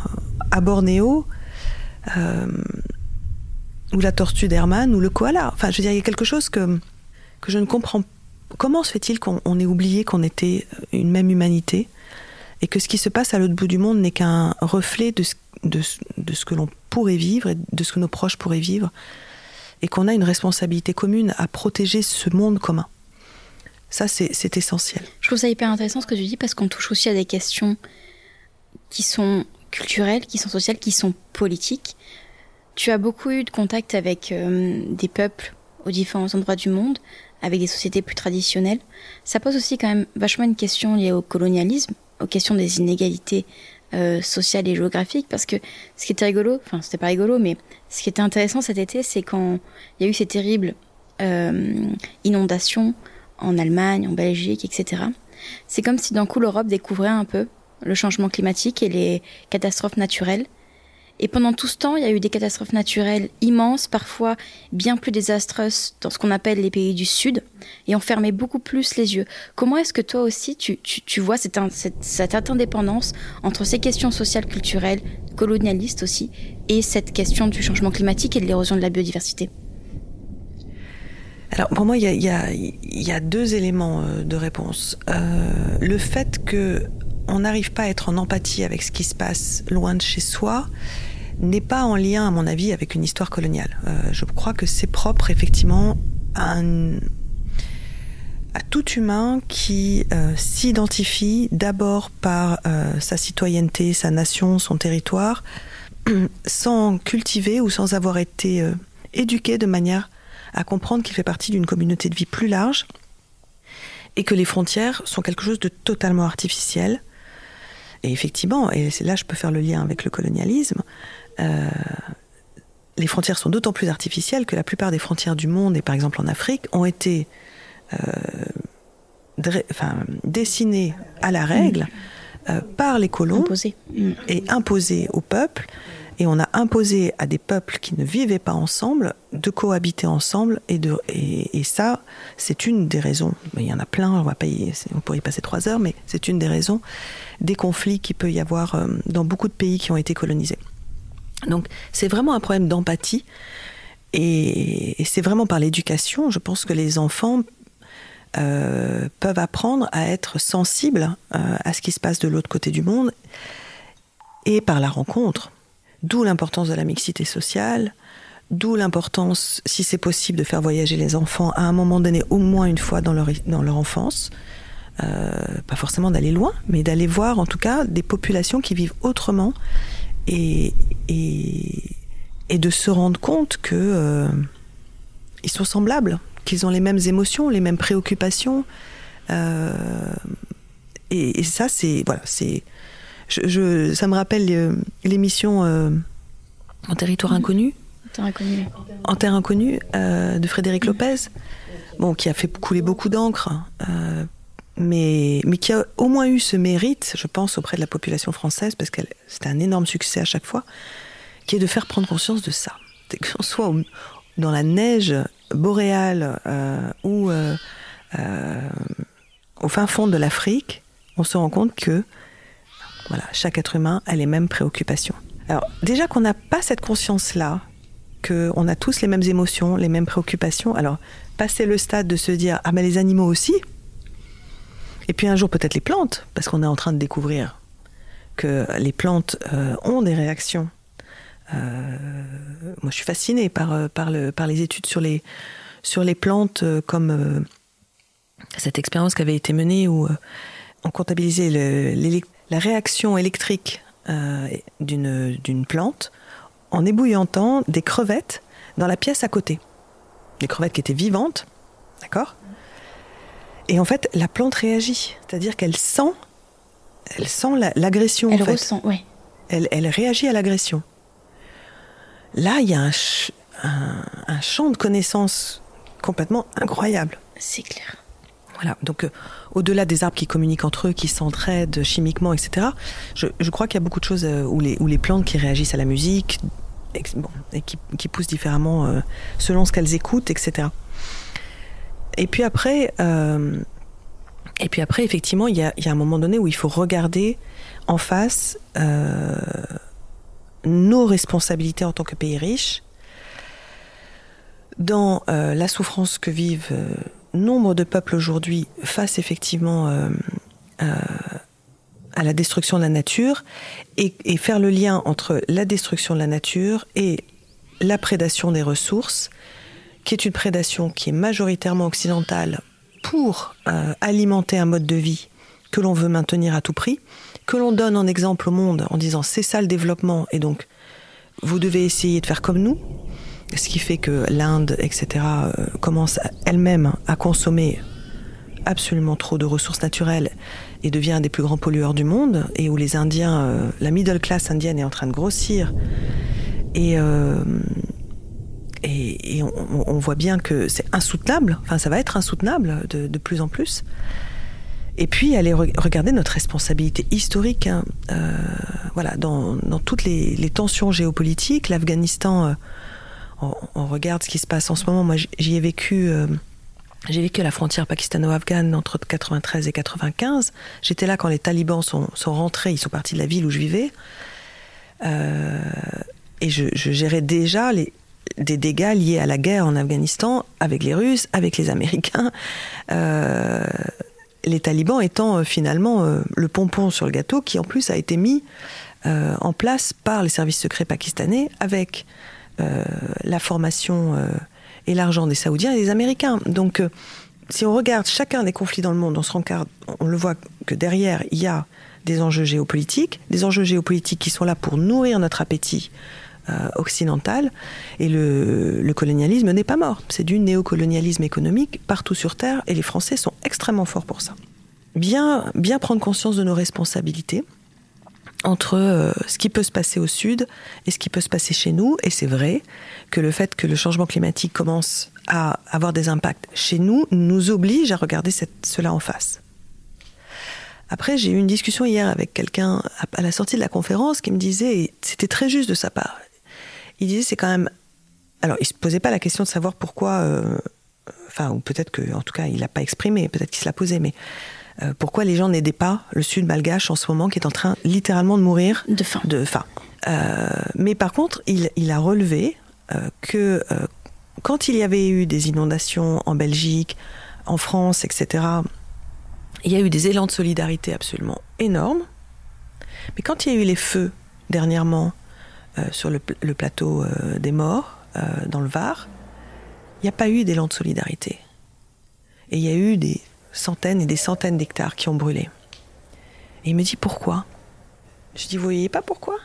à Bornéo, euh, ou la tortue d'Hermann, ou le koala. Enfin, je veux dire, il y a quelque chose que, que je ne comprends pas. Comment se fait-il qu'on ait oublié qu'on était une même humanité et que ce qui se passe à l'autre bout du monde n'est qu'un reflet de ce, de, de ce que l'on pourrait vivre et de ce que nos proches pourraient vivre, et qu'on a une responsabilité commune à protéger ce monde commun? Ça, c'est essentiel. Je trouve ça hyper intéressant ce que tu dis parce qu'on touche aussi à des questions qui sont culturelles, qui sont sociales, qui sont politiques. Tu as beaucoup eu de contact avec euh, des peuples aux différents endroits du monde, avec des sociétés plus traditionnelles. Ça pose aussi quand même vachement une question liée au colonialisme, aux questions des inégalités euh, sociales et géographiques, parce que ce qui était rigolo, enfin c'était pas rigolo, mais ce qui était intéressant cet été, c'est quand il y a eu ces terribles euh, inondations en Allemagne, en Belgique, etc. C'est comme si d'un coup l'Europe découvrait un peu le changement climatique et les catastrophes naturelles et pendant tout ce temps, il y a eu des catastrophes naturelles immenses, parfois bien plus désastreuses dans ce qu'on appelle les pays du Sud, et on fermait beaucoup plus les yeux. Comment est-ce que toi aussi, tu, tu, vois cette, cette, cette, indépendance entre ces questions sociales, culturelles, colonialistes aussi, et cette question du changement climatique et de l'érosion de la biodiversité? Alors pour moi, il y a, deux éléments euh, de réponse. Euh, le fait que on n'arrive pas à être en empathie avec ce qui se passe loin de chez soi n'est pas en lien, à mon avis, avec une histoire coloniale. Euh, je crois que c'est propre, effectivement, à, tout humain qui s'identifie d'abord par sa citoyenneté, sa nation, son territoire, (clears throat) sans cultiver ou sans avoir été éduqué de manière à comprendre qu'il fait partie d'une communauté de vie plus large et que les frontières sont quelque chose de totalement artificiel. Et effectivement, et là je peux faire le lien avec le colonialisme, euh, les frontières sont d'autant plus artificielles que la plupart des frontières du monde, et par exemple en Afrique, ont été euh, enfin, dessinées à la règle euh, par les colons et imposées au peuple et on a imposé à des peuples qui ne vivaient pas ensemble de cohabiter ensemble. Et, ça, c'est une des raisons. Il y en a plein, on, va pourrait y passer trois heures, mais c'est une des raisons des conflits qu'il peut y avoir euh, dans beaucoup de pays qui ont été colonisés. Donc c'est vraiment un problème d'empathie. Et, c'est vraiment par l'éducation, je pense que les enfants euh, peuvent apprendre à être sensibles euh, à ce qui se passe de l'autre côté du monde et par la rencontre. D'où l'importance de la mixité sociale, d'où l'importance, si c'est possible, de faire voyager les enfants à un moment donné, au moins une fois dans leur, dans leur enfance. Euh, pas forcément d'aller loin, mais d'aller voir en tout cas des populations qui vivent autrement et, et, et de se rendre compte que euh, sont semblables, qu'ils ont les mêmes émotions, les mêmes préoccupations. Euh, et, et, ça, c'est voilà, c'est je, ça me rappelle euh, l'émission euh, En territoire mhm. inconnu. En terre inconnue euh, de Frédéric mhm. Lopez, bon, qui a fait couler beaucoup d'encre, mais, mais qui a au moins eu ce mérite, je pense, auprès de la population française, parce que c'était un énorme succès à chaque fois, qui est de faire prendre conscience de ça. Qu'on soit dans la neige boréale ou au fin fond de l'Afrique, on se rend compte que voilà, chaque être humain a les mêmes préoccupations. Alors déjà qu'on n'a pas cette conscience-là, qu'on a tous les mêmes émotions, les mêmes préoccupations, alors passer le stade de se dire ah mais les animaux aussi, et puis un jour peut-être les plantes, parce qu'on est en train de découvrir que les plantes euh, ont des réactions. Euh, moi je suis fascinée par, euh, par, le, par les études sur les, sur les plantes comme cette expérience qui avait été menée où on comptabilisait la réaction électrique euh, d'une plante en ébouillantant des crevettes dans la pièce à côté. Des crevettes qui étaient vivantes, d'accord? Et en fait, la plante réagit, c'est-à-dire qu'elle sent, elle sent l'agression. elle ressent, oui. Elle, elle, réagit à l'agression. Là, il y a un, un champ de connaissances complètement incroyable. C'est clair. Voilà. Donc, euh, au-delà des arbres qui communiquent entre eux, qui s'entraident chimiquement, etc., je, crois qu'il y a beaucoup de choses euh, où, les, plantes qui réagissent à la musique qui, poussent différemment euh, selon ce qu'elles écoutent, etc. Et puis après, et puis après, effectivement, il y, a, un moment donné où il faut regarder en face nos responsabilités en tant que pays riche dans la souffrance que vivent nombre de peuples aujourd'hui face effectivement euh, euh, à la destruction de la nature et, faire le lien entre la destruction de la nature et la prédation des ressources, qui est une prédation qui est majoritairement occidentale pour euh, alimenter un mode de vie que l'on veut maintenir à tout prix, que l'on donne en exemple au monde en disant c'est ça le développement et donc vous devez essayer de faire comme nous, ce qui fait que l'Inde, etc., euh, commence elle-même à consommer absolument trop de ressources naturelles et devient un des plus grands pollueurs du monde, et où les Indiens, euh, la middle class indienne est en train de grossir. Et, euh, et, on, voit bien que c'est insoutenable, enfin ça va être insoutenable de, plus en plus. Et puis aller re regarder notre responsabilité historique. Hein. Voilà, dans, dans, toutes les, tensions géopolitiques, l'Afghanistan, on, regarde ce qui se passe en ce moment. Moi, j'y ai vécu. Euh, j'ai vécu à la frontière pakistano-afghane entre 93 et 95. J'étais là quand les talibans sont, sont, rentrés, ils sont partis de la ville où je vivais. Euh, et je, gérais déjà les, des dégâts liés à la guerre en Afghanistan avec les Russes, avec les Américains. Euh, les talibans étant finalement le pompon sur le gâteau qui en plus a été mis en place par les services secrets pakistanais avec la formation et l'argent des Saoudiens et des Américains. Donc, euh, si on regarde chacun des conflits dans le monde, on se rend compte, on le voit que derrière, il y a des enjeux géopolitiques, des enjeux géopolitiques qui sont là pour nourrir notre appétit euh, occidental. Et le, le colonialisme n'est pas mort. C'est du néocolonialisme économique partout sur Terre, et les Français sont extrêmement forts pour ça. Bien, bien prendre conscience de nos responsabilités entre euh, ce qui peut se passer au sud et ce qui peut se passer chez nous. Et c'est vrai que le fait que le changement climatique commence à avoir des impacts chez nous nous oblige à regarder cela en face. Après, j'ai eu une discussion hier avec quelqu'un à la sortie de la conférence qui me disait, et c'était très juste de sa part, il disait c'est quand même... Alors, il se posait pas la question de savoir pourquoi... Euh, enfin, ou peut-être que, en tout cas, il l'a pas exprimé, peut-être qu'il se l'a posé, mais euh, pourquoi les gens n'aidaient pas le sud malgache en ce moment qui est en train littéralement de mourir de faim. De faim. Euh, mais par contre, il, il a relevé euh, que quand il y avait eu des inondations en Belgique, en France, etc., il y a eu des élans de solidarité absolument énormes. Mais quand il y a eu les feux dernièrement sur le, le plateau des morts, dans le Var, il n'y a pas eu d'élan de solidarité. Et il y a eu des centaines et des centaines d'hectares qui ont brûlé. Et il me dit pourquoi? Je dis vous voyez pas pourquoi?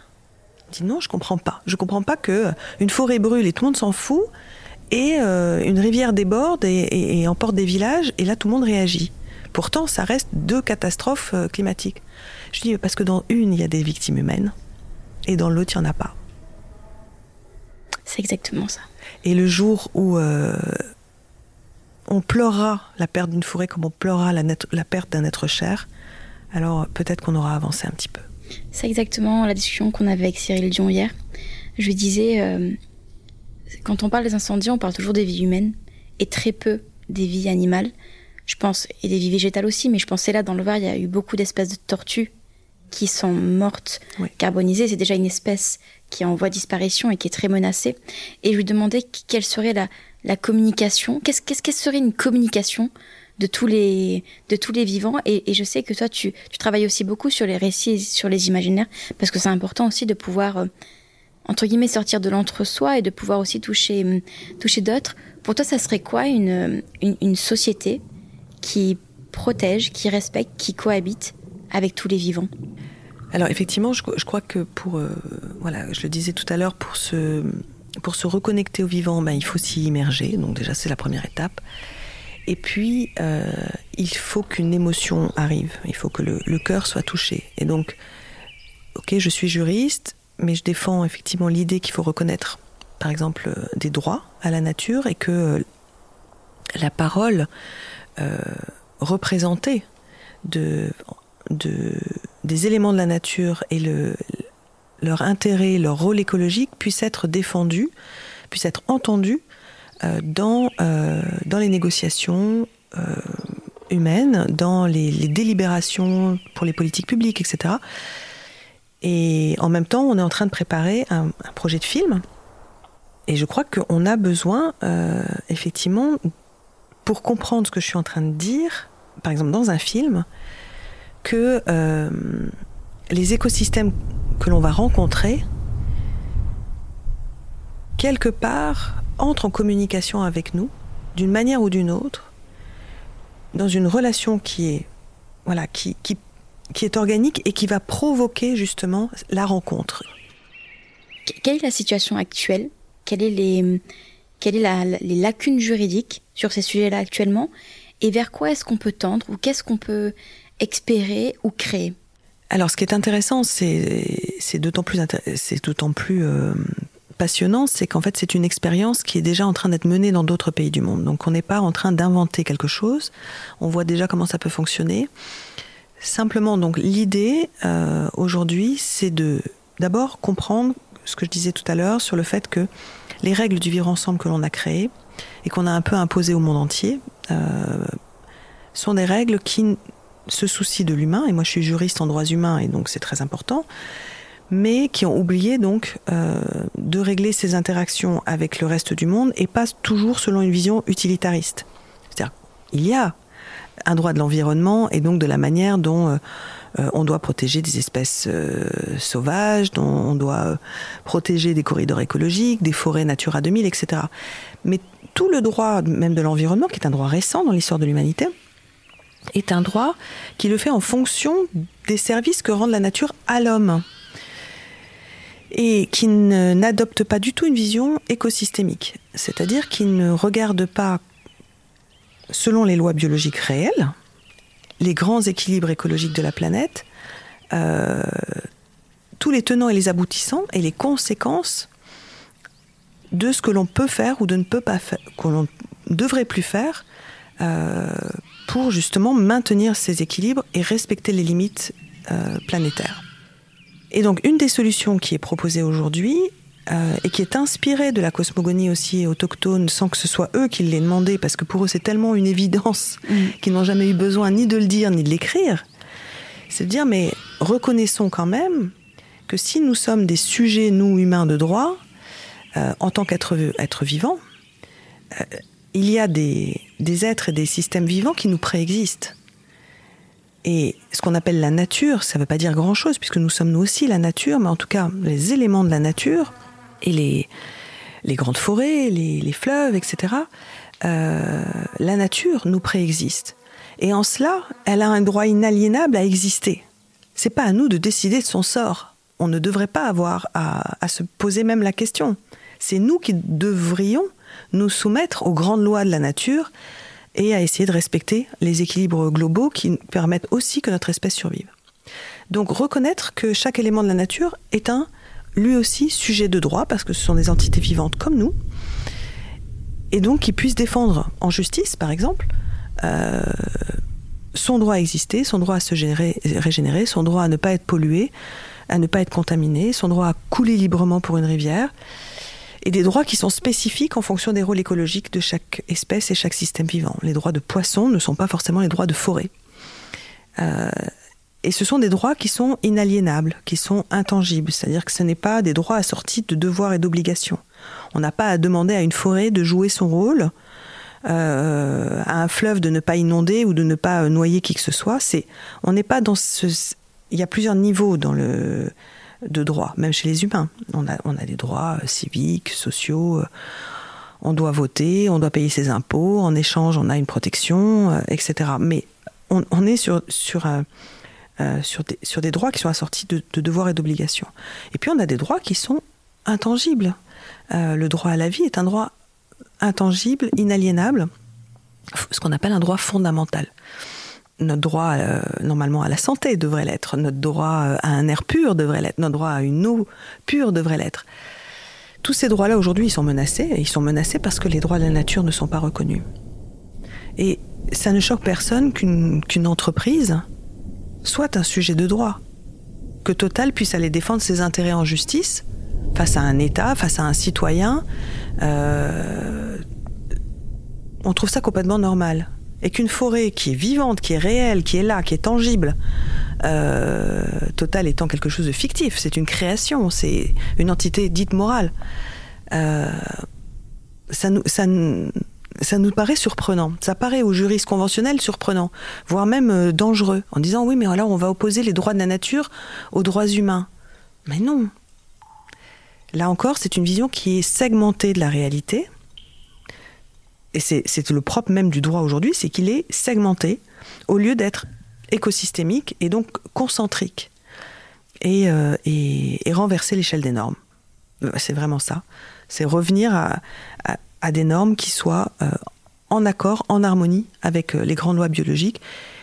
Il dit non, je comprends pas. Je comprends pas que une forêt brûle et tout le monde s'en fout et euh, une rivière déborde et, et, et, emporte des villages et là tout le monde réagit. Pourtant, ça reste deux catastrophes euh, climatiques. Je dis parce que dans une il y a des victimes humaines et dans l'autre il y en a pas. C'est exactement ça. Et le jour où euh, on pleurera la perte d'une forêt comme on pleurera la, la perte d'un être cher, alors peut-être qu'on aura avancé un petit peu. C'est exactement la discussion qu'on avait avec Cyril Dion hier. Je lui disais, euh, quand on parle des incendies, on parle toujours des vies humaines et très peu des vies animales. Je pense, et des vies végétales aussi, mais je pensais là, dans le Var, il y a eu beaucoup d'espèces de tortues qui sont mortes, oui. carbonisées. C'est déjà une espèce qui est en voie de disparition et qui est très menacée. Et je lui demandais quelle serait la, la communication. Qu'est-ce qu'est-ce que serait une communication de tous les de tous les vivants? Et, je sais que toi tu, tu travailles aussi beaucoup sur les récits et sur les imaginaires parce que c'est important aussi de pouvoir euh, entre guillemets sortir de l'entre-soi et de pouvoir aussi toucher euh, toucher d'autres. Pour toi, ça serait quoi une, une, société qui protège, qui respecte, qui cohabite avec tous les vivants? Alors effectivement, je, crois que pour euh, voilà, je le disais tout à l'heure, pour se pour se reconnecter au vivant, ben, il faut s'y immerger. Donc déjà, c'est la première étape. Et puis, euh, il faut qu'une émotion arrive. Il faut que le, cœur soit touché. Et donc, ok, je suis juriste, mais je défends effectivement l'idée qu'il faut reconnaître, par exemple, des droits à la nature et que la parole euh, représentée de, des éléments de la nature et le, leur intérêt, leur rôle écologique puisse être défendu, puisse être entendu euh, dans, euh, dans les négociations euh, humaines, dans les, délibérations pour les politiques publiques, etc. Et en même temps, on est en train de préparer un, un projet de film. Et je crois qu'on a besoin, effectivement, pour comprendre ce que je suis en train de dire, par exemple dans un film, que les écosystèmes que l'on va rencontrer, quelque part, entrent en communication avec nous, d'une manière ou d'une autre, dans une relation qui est, voilà, qui, qui, qui est organique et qui va provoquer justement la rencontre. Quelle est la situation actuelle? Quelles est les, quelles est les lacunes juridiques sur ces sujets-là actuellement? Et vers quoi est-ce qu'on peut tendre ou qu'est-ce qu'on peut espérer ou créer? Alors, ce qui est intéressant, c'est d'autant plus, euh, passionnant, c'est qu'en fait, c'est une expérience qui est déjà en train d'être menée dans d'autres pays du monde. Donc, on n'est pas en train d'inventer quelque chose. On voit déjà comment ça peut fonctionner. Simplement, donc, l'idée euh, aujourd'hui, c'est de d'abord comprendre ce que je disais tout à l'heure sur le fait que les règles du vivre ensemble que l'on a créées et qu'on a un peu imposées au monde entier euh, sont des règles qui se soucient de l'humain. Et moi, je suis juriste en droits humains et donc c'est très important mais qui ont oublié donc euh, de régler ces interactions avec le reste du monde et pas toujours selon une vision utilitariste. C'est-à-dire, il y a un droit de l'environnement et donc de la manière dont euh, euh, on doit protéger des espèces sauvages, dont on doit protéger des corridors écologiques, des forêts Natura 2000, etc. Mais tout le droit même de l'environnement, qui est un droit récent dans l'histoire de l'humanité, est un droit qui le fait en fonction des services que rend la nature à l'homme et qui n'adopte pas du tout une vision écosystémique, c'est-à-dire qui ne regarde pas, selon les lois biologiques réelles, les grands équilibres écologiques de la planète, euh, tous les tenants et les aboutissants et les conséquences de ce que l'on peut faire ou de ne peut pas faire, qu'on ne devrait plus faire euh, pour justement maintenir ces équilibres et respecter les limites euh, planétaires. Et donc une des solutions qui est proposée aujourd'hui, euh, et qui est inspirée de la cosmogonie aussi autochtone, sans que ce soit eux qui l'aient demandé, parce que pour eux c'est tellement une évidence mm. qu'ils n'ont jamais eu besoin ni de le dire ni de l'écrire, c'est de dire mais reconnaissons quand même que si nous sommes des sujets, nous humains de droit, euh, en tant qu'êtres être vivants, il y a des, êtres et des systèmes vivants qui nous préexistent. Et ce qu'on appelle la nature, ça ne veut pas dire grand-chose, puisque nous sommes nous aussi la nature, mais en tout cas, les éléments de la nature, et les, les grandes forêts, les, les fleuves, etc., euh, la nature nous préexiste. Et en cela, elle a un droit inaliénable à exister. C'est pas à nous de décider de son sort. On ne devrait pas avoir à, à se poser même la question. C'est nous qui devrions nous soumettre aux grandes lois de la nature et à essayer de respecter les équilibres globaux qui permettent aussi que notre espèce survive. Donc reconnaître que chaque élément de la nature est un, lui aussi, sujet de droit, parce que ce sont des entités vivantes comme nous, et donc qui puisse défendre en justice, par exemple, euh, son droit à exister, son droit à se générer, régénérer, son droit à ne pas être pollué, à ne pas être contaminé, son droit à couler librement pour une rivière, et des droits qui sont spécifiques en fonction des rôles écologiques de chaque espèce et chaque système vivant. Les droits de poisson ne sont pas forcément les droits de forêt. Euh, et ce sont des droits qui sont inaliénables, qui sont intangibles, c'est-à-dire que ce n'est pas des droits assortis de devoirs et d'obligations. On n'a pas à demander à une forêt de jouer son rôle, euh, à un fleuve de ne pas inonder ou de ne pas noyer qui que ce soit. C'est, on n'est pas dans ce. Il y a plusieurs niveaux dans le de droits, même chez les humains. On a, on a des droits euh, civiques, sociaux. Euh, on doit voter, on doit payer ses impôts. En échange, on a une protection, euh, etc. Mais on, est sur, sur, sur, des, sur des droits qui sont assortis de, devoirs et d'obligations. Et puis on a des droits qui sont intangibles. le droit à la vie est un droit intangible, inaliénable, ce qu'on appelle un droit fondamental notre droit euh, normalement à la santé devrait l'être, notre droit euh, à un air pur devrait l'être, notre droit à une eau pure devrait l'être. Tous ces droits-là aujourd'hui, ils sont menacés, et ils sont menacés parce que les droits de la nature ne sont pas reconnus. Et ça ne choque personne qu'une entreprise soit un sujet de droit, que Total puisse aller défendre ses intérêts en justice face à un État, face à un citoyen. Euh, on trouve ça complètement normal et qu'une forêt qui est vivante, qui est réelle, qui est là, qui est tangible, euh, Total étant quelque chose de fictif, c'est une création, c'est une entité dite morale. Euh, ça, nous, ça, nous paraît surprenant. Ça paraît aux juristes conventionnels surprenant, voire même euh, dangereux, en disant oui, mais alors on va opposer les droits de la nature aux droits humains. Mais non. Là encore, c'est une vision qui est segmentée de la réalité. Et c'est le propre même du droit aujourd'hui, c'est qu'il est segmenté au lieu d'être écosystémique et donc concentrique et, euh, renverser l'échelle des normes. Euh, c'est vraiment ça. C'est revenir à, des normes qui soient euh, en accord, en harmonie avec les grandes lois biologiques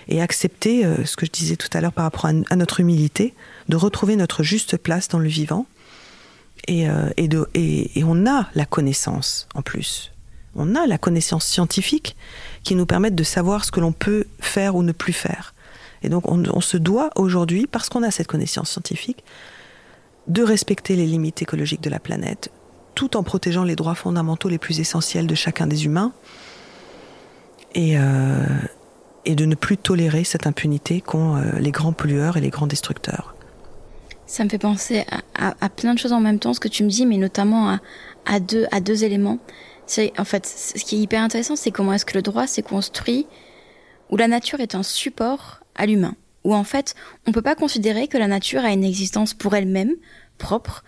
et accepter ce que je disais tout à l'heure par rapport à, notre humilité, de retrouver notre juste place dans le vivant. Et, on a la connaissance en plus. On a la connaissance scientifique qui nous permet de savoir ce que l'on peut faire ou ne plus faire. Et donc on, se doit aujourd'hui, parce qu'on a cette connaissance scientifique, de respecter les limites écologiques de la planète, tout en protégeant les droits fondamentaux les plus essentiels de chacun des humains, et, euh, de ne plus tolérer cette impunité qu'ont euh, les grands pollueurs et les grands destructeurs. Ça me fait penser à, plein de choses en même temps, ce que tu me dis, mais notamment à deux éléments. En fait, ce qui est hyper intéressant, c'est comment est-ce que le droit s'est construit, où la nature est un support à l'humain, où en fait, on peut pas considérer que la nature a une existence pour elle-même, propre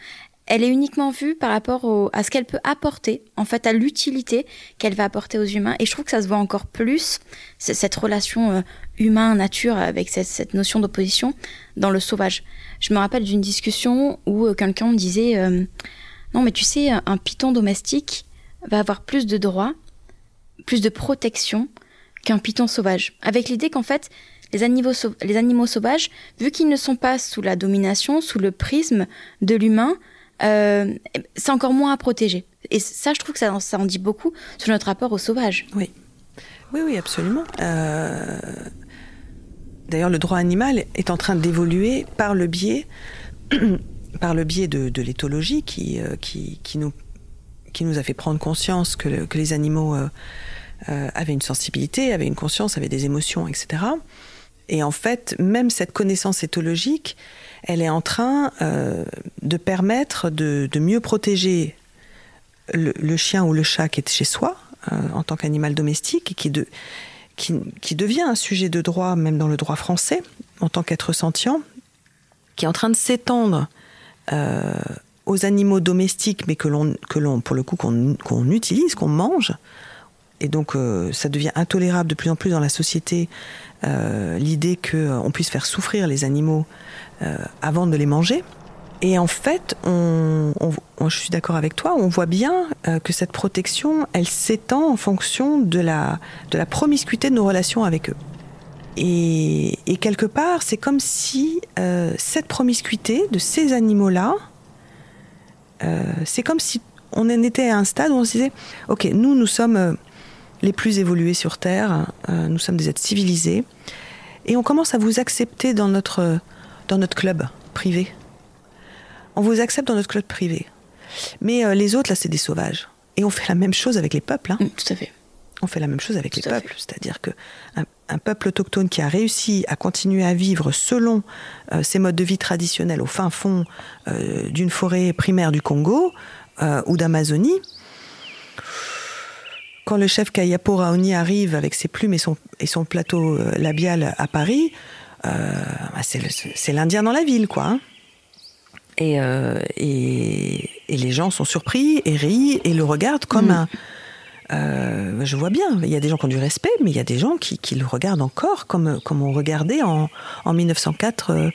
elle est uniquement vue par rapport à ce qu'elle peut apporter, en fait, à l'utilité qu'elle va apporter aux humains. Et je trouve que ça se voit encore plus, cette relation euh, humain-nature avec cette, notion d'opposition dans le sauvage. Je me rappelle d'une discussion où euh, quelqu'un me disait euh, Non, mais tu sais, un python domestique va avoir plus de droits, plus de protection qu'un python sauvage. Avec l'idée qu'en fait, les animaux, sauvages, vu qu'ils ne sont pas sous la domination, sous le prisme de l'humain, euh, c'est encore moins à protéger. Et ça, je trouve que ça, en dit beaucoup sur notre rapport au sauvage. Oui, oui, oui, absolument. Euh, d'ailleurs, le droit animal est en train d'évoluer par le biais, (clears throat) par le biais de, l'éthologie qui, euh, qui, qui, nous, qui nous a fait prendre conscience que, les animaux avaient une sensibilité, avaient une conscience, avaient des émotions, etc. Et en fait, même cette connaissance éthologique, elle est en train euh, de permettre de, mieux protéger le, chien ou le chat qui est chez soi euh, en tant qu'animal domestique et qui, de, qui, devient un sujet de droit, même dans le droit français, en tant qu'être sentient, qui est en train de s'étendre euh, aux animaux domestiques, mais que l'on, que l'on pour le coup, qu'on, utilise, qu'on mange. Et donc, ça devient intolérable de plus en plus dans la société l'idée qu'on puisse faire souffrir les animaux euh, avant de les manger. Et en fait, je suis d'accord avec toi, on voit bien euh, que cette protection, elle s'étend en fonction de la, de la promiscuité de nos relations avec eux. Et, quelque part, c'est comme si euh, cette promiscuité de ces animaux-là, c'est comme si on en était à un stade où on se disait, ok, nous, nous sommes les plus évolués sur Terre, nous sommes des êtres civilisés, et on commence à vous accepter dans notre dans notre club privé. On vous accepte dans notre club privé. Mais euh, les autres, là, c'est des sauvages. Et on fait la même chose avec les peuples. Hein. Mm, tout à fait. On fait la même chose avec les peuples. C'est-à-dire que un, peuple autochtone qui a réussi à continuer à vivre selon euh, ses modes de vie traditionnels au fin fond euh, d'une forêt primaire du Congo ou d'Amazonie, quand le chef Kayapo Raoni arrive avec ses plumes et son, et son plateau labial à Paris, euh, bah, c'est l'Indien dans la ville, quoi. Hein. Euh, et, et, les gens sont surpris et rient et le regardent comme mm. un. Euh, je vois bien, il y a des gens qui ont du respect, mais il y a des gens qui, qui le regardent encore comme, comme on regardait en, en 1904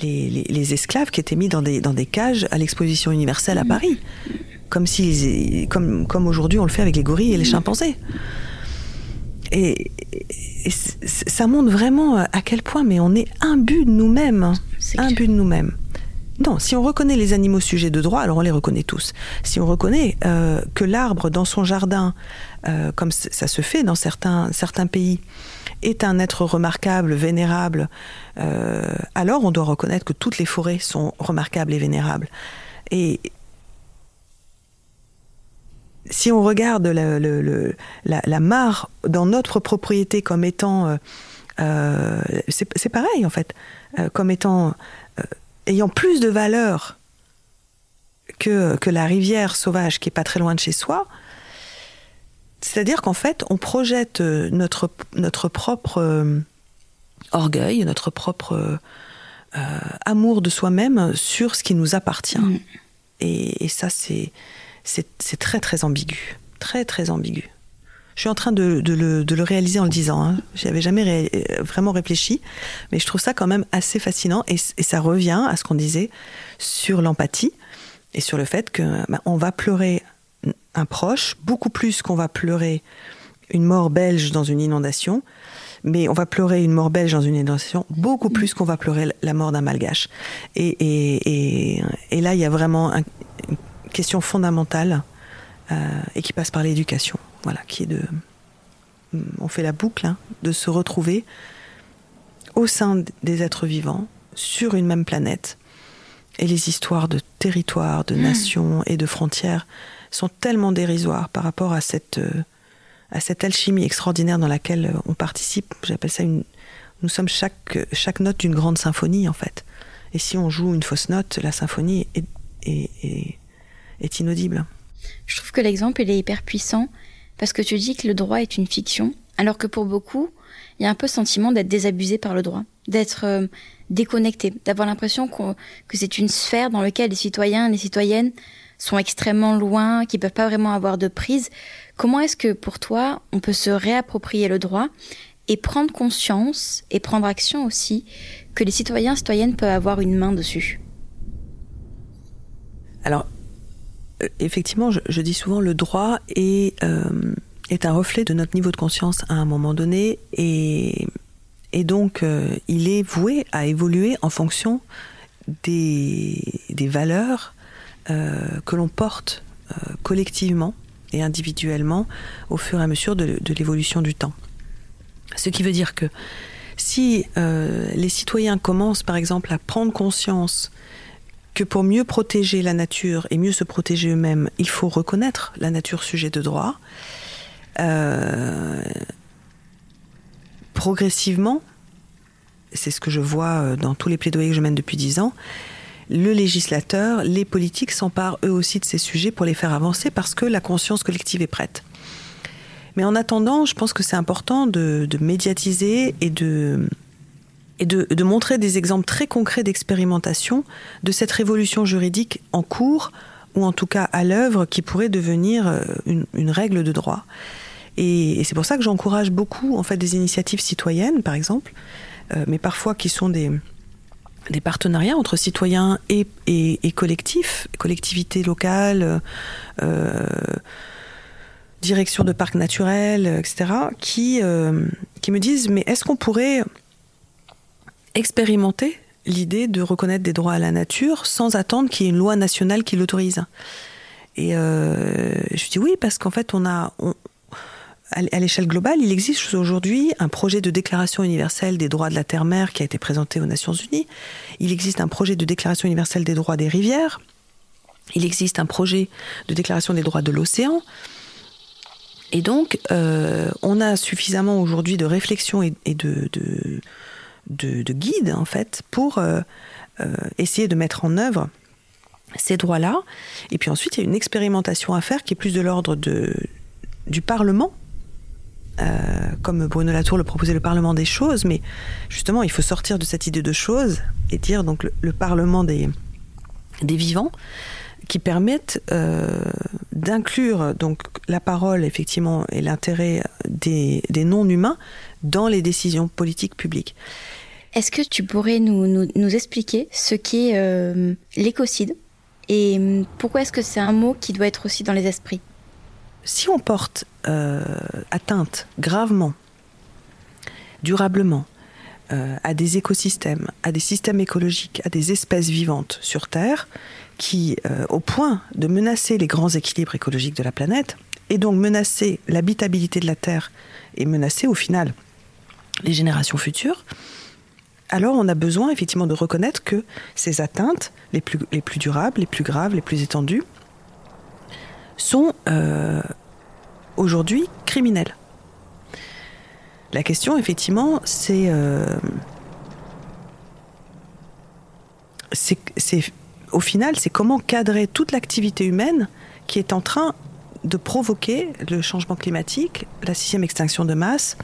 les, les, les, esclaves qui étaient mis dans des, dans des cages à l'exposition universelle à. Paris. Comme, si, comme, comme aujourd'hui on le fait avec les gorilles et les chimpanzés. Et, ça montre vraiment à quel point, mais on est but de nous-mêmes. Un but de nous-mêmes. Non, si on reconnaît les animaux sujets de droit, alors on les reconnaît tous. Si on reconnaît euh, que l'arbre dans son jardin, euh, comme ça se fait dans certains, certains pays, est un être remarquable, vénérable, euh, alors on doit reconnaître que toutes les forêts sont remarquables et vénérables. Et, si on regarde la, mare dans notre propriété comme étant, c'est pareil en fait, comme étant ayant plus de valeur que, que la rivière sauvage qui est pas très loin de chez soi. C'est-à-dire qu'en fait, on projette euh, notre, notre propre euh, orgueil, notre propre euh, amour de soi-même sur ce qui nous appartient. Mm. Et, et ça, c'est c'est très très ambigu. Très très ambigu. Je suis en train de, de, le, de le, réaliser en le disant. Hein. J'y avais jamais ré, vraiment réfléchi, mais je trouve ça quand même assez fascinant et, et ça revient à ce qu'on disait sur l'empathie et sur le fait que bah, on va pleurer un proche beaucoup plus qu'on va pleurer une mort belge dans une inondation, mais on va pleurer une mort belge dans une inondation beaucoup plus qu'on va pleurer la mort d'un malgache. Et, et, et, et, là, il y a vraiment un, une question fondamentale euh, et qui passe par l'éducation voilà, qui est de. On fait la boucle, hein, de se retrouver au sein des êtres vivants, sur une même planète. Et les histoires de territoires, de nations et de frontières sont tellement dérisoires par rapport à cette, euh, à cette alchimie extraordinaire dans laquelle on participe. J'appelle ça une. Nous sommes chaque, chaque note d'une grande symphonie, en fait. Et si on joue une fausse note, la symphonie est, est, est, est inaudible. Je trouve que l'exemple, il est hyper puissant parce que tu dis que le droit est une fiction, alors que pour beaucoup, il y a un peu le sentiment d'être désabusé par le droit, d'être euh, déconnecté, d'avoir l'impression qu que c'est une sphère dans laquelle les citoyens et les citoyennes sont extrêmement loin, qui peuvent pas vraiment avoir de prise. Comment est-ce que pour toi, on peut se réapproprier le droit et prendre conscience et prendre action aussi que les citoyens et citoyennes peuvent avoir une main dessus? Alors, effectivement, je, dis souvent le droit est, euh, est un reflet de notre niveau de conscience à un moment donné et, et donc euh, il est voué à évoluer en fonction des, des valeurs euh, que l'on porte euh, collectivement et individuellement au fur et à mesure de, l'évolution du temps. Ce qui veut dire que si euh, les citoyens commencent par exemple à prendre conscience que pour mieux protéger la nature et mieux se protéger eux-mêmes, il faut reconnaître la nature sujet de droit. Euh, progressivement, c'est ce que je vois dans tous les plaidoyers que je mène depuis dix ans, le législateur, les politiques s'emparent eux aussi de ces sujets pour les faire avancer parce que la conscience collective est prête. Mais en attendant, je pense que c'est important de, de médiatiser et de, et de, montrer des exemples très concrets d'expérimentation de cette révolution juridique en cours, ou en tout cas à l'œuvre, qui pourrait devenir une, une, règle de droit. Et, c'est pour ça que j'encourage beaucoup en fait des initiatives citoyennes, par exemple, euh, mais parfois qui sont des, partenariats entre citoyens et, collectifs, collectivités locales, euh, direction de parcs naturels, etc., euh, qui me disent mais est-ce qu'on pourrait expérimenter l'idée de reconnaître des droits à la nature sans attendre qu'il y ait une loi nationale qui l'autorise. Et euh, je dis oui parce qu'en fait on a à l'échelle globale, il existe aujourd'hui un projet de déclaration universelle des droits de la terre-mer qui a été présenté aux Nations Unies. Il existe un projet de déclaration universelle des droits des rivières. Il existe un projet de déclaration des droits de l'océan. Et donc, euh, on a suffisamment aujourd'hui de réflexion et, de de, de guide en fait pour euh, euh, essayer de mettre en œuvre ces droits-là. Et puis ensuite, il y a une expérimentation à faire qui est plus de l'ordre du Parlement. Euh, comme Bruno Latour le proposait, le Parlement des choses, mais justement, il faut sortir de cette idée de choses et dire donc le, le Parlement des, des vivants qui permettent d'inclure donc la parole effectivement et l'intérêt des, des non-humains dans les décisions politiques publiques. Est-ce que tu pourrais nous, nous, nous expliquer ce qu'est euh, l'écocide et pourquoi est-ce que c'est un mot qui doit être aussi dans les esprits? Si on porte euh, atteinte gravement, durablement, euh, à des écosystèmes, à des systèmes écologiques, à des espèces vivantes sur Terre, qui, euh, au point de menacer les grands équilibres écologiques de la planète, et donc menacer l'habitabilité de la Terre, et menacer au final les générations futures, alors on a besoin effectivement de reconnaître que ces atteintes les plus, les plus durables, les plus graves, les plus étendues, sont euh, aujourd'hui criminelles. La question, effectivement, c'est euh, c'est au final, c'est comment cadrer toute l'activité humaine qui est en train de provoquer le changement climatique, la sixième extinction de masse,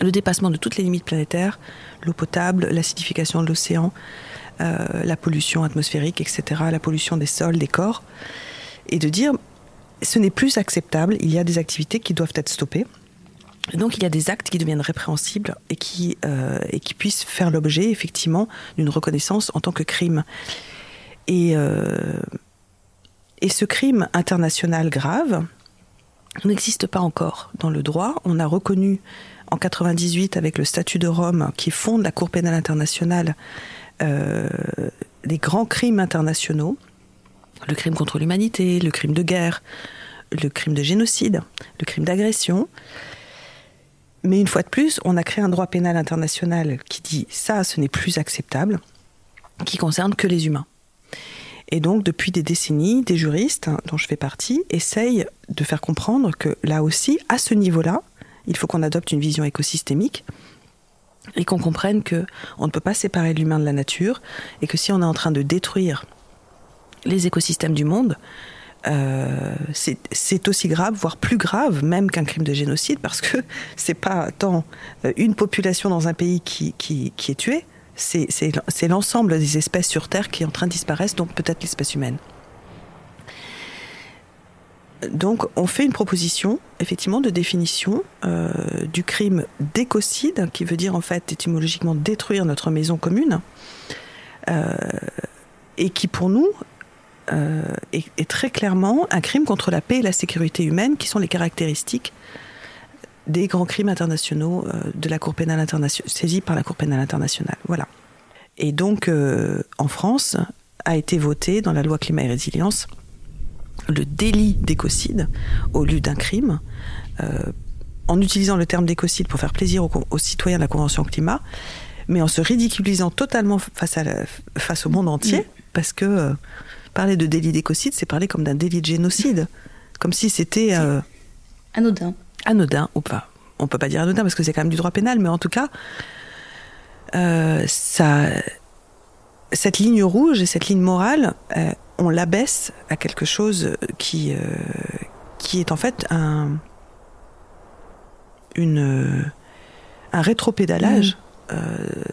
le dépassement de toutes les limites planétaires, l'eau potable, l'acidification de l'océan, euh, la pollution atmosphérique, etc., la pollution des sols, des corps, et de dire ce n'est plus acceptable, il y a des activités qui doivent être stoppées. donc il y a des actes qui deviennent répréhensibles et qui, euh, puissent faire l'objet effectivement d'une reconnaissance en tant que crime. Et, euh, et ce crime international grave n'existe pas encore dans le droit. On a reconnu en 98 avec le statut de Rome qui fonde la Cour pénale internationale euh, des grands crimes internationaux, le crime contre l'humanité, le crime de guerre, le crime de génocide, le crime d'agression. Mais une fois de plus, on a créé un droit pénal international qui dit ça, ce n'est plus acceptable, qui concerne que les humains. Et donc, depuis des décennies, des juristes, hein, dont je fais partie, essayent de faire comprendre que là aussi, à ce niveau-là, il faut qu'on adopte une vision écosystémique et qu'on comprenne que on ne peut pas séparer l'humain de la nature et que si on est en train de détruire les écosystèmes du monde, euh, c'est aussi grave, voire plus grave même qu'un crime de génocide, parce que (laughs) c'est pas tant euh, une population dans un pays qui, qui, qui est tuée, c'est l'ensemble des espèces sur Terre qui est en train de disparaître, donc peut-être l'espèce humaine. Donc on fait une proposition, effectivement, de définition euh, du crime d'écocide, qui veut dire en fait étymologiquement détruire notre maison commune, euh, et qui pour nous euh, est, très clairement un crime contre la paix et la sécurité humaine, qui sont les caractéristiques des grands crimes internationaux de la Cour pénale internationale, saisis par la Cour pénale internationale. Voilà. Et donc, en France, a été voté dans la loi climat et résilience le délit d'écocide au lieu d'un crime, euh, en utilisant le terme d'écocide pour faire plaisir aux, citoyens de la Convention climat, mais en se ridiculisant totalement face, à face au monde entier, mm. parce que parler de délit d'écocide, c'est parler comme d'un délit de génocide, comme si c'était... Anodin anodin ou pas. On peut pas dire anodin parce que c'est quand même du droit pénal, mais en tout cas, euh, ça, cette ligne rouge et cette ligne morale, euh, on l'abaisse à quelque chose qui, euh, qui est en fait un, une, un rétropédalage mmh.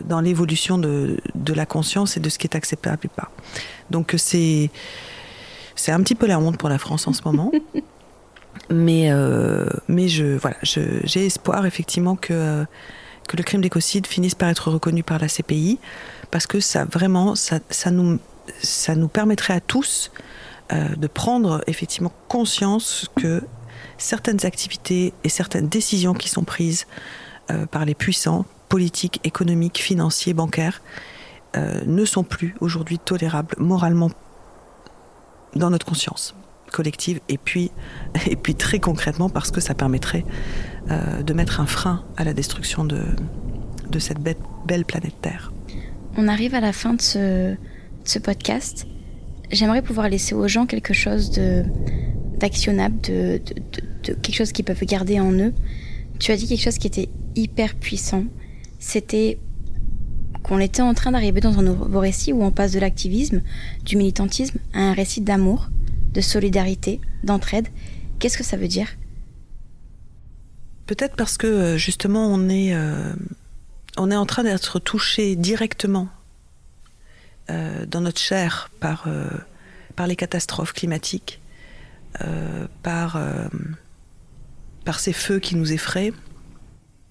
dans l'évolution de, de, la conscience et de ce qui est acceptable et pas. Donc c'est c'est un petit peu la honte pour la France en ce moment. (laughs) Mais, euh, mais je, voilà, j'ai espoir effectivement que, que le crime d'écocide finisse par être reconnu par la CPI, parce que ça vraiment, ça, ça, nous, ça nous permettrait à tous euh, de prendre effectivement conscience que certaines activités et certaines décisions qui sont prises euh, par les puissants, politiques, économiques, financiers, bancaires, euh, ne sont plus aujourd'hui tolérables moralement dans notre conscience collective et puis, et puis très concrètement parce que ça permettrait de mettre un frein à la destruction de, de cette belle, planète Terre. On arrive à la fin de ce, podcast. J'aimerais pouvoir laisser aux gens quelque chose d'actionnable, de, quelque chose qu'ils peuvent garder en eux. Tu as dit quelque chose qui était hyper puissant. C'était qu'on était en train d'arriver dans un nouveau récit où on passe de l'activisme, du militantisme à un récit d'amour de solidarité, d'entraide. Qu'est-ce que ça veut dire? Peut-être parce que euh, justement on est, euh, on est en train d'être touché directement euh, dans notre chair par, par les catastrophes climatiques, par, par ces feux qui nous effraient.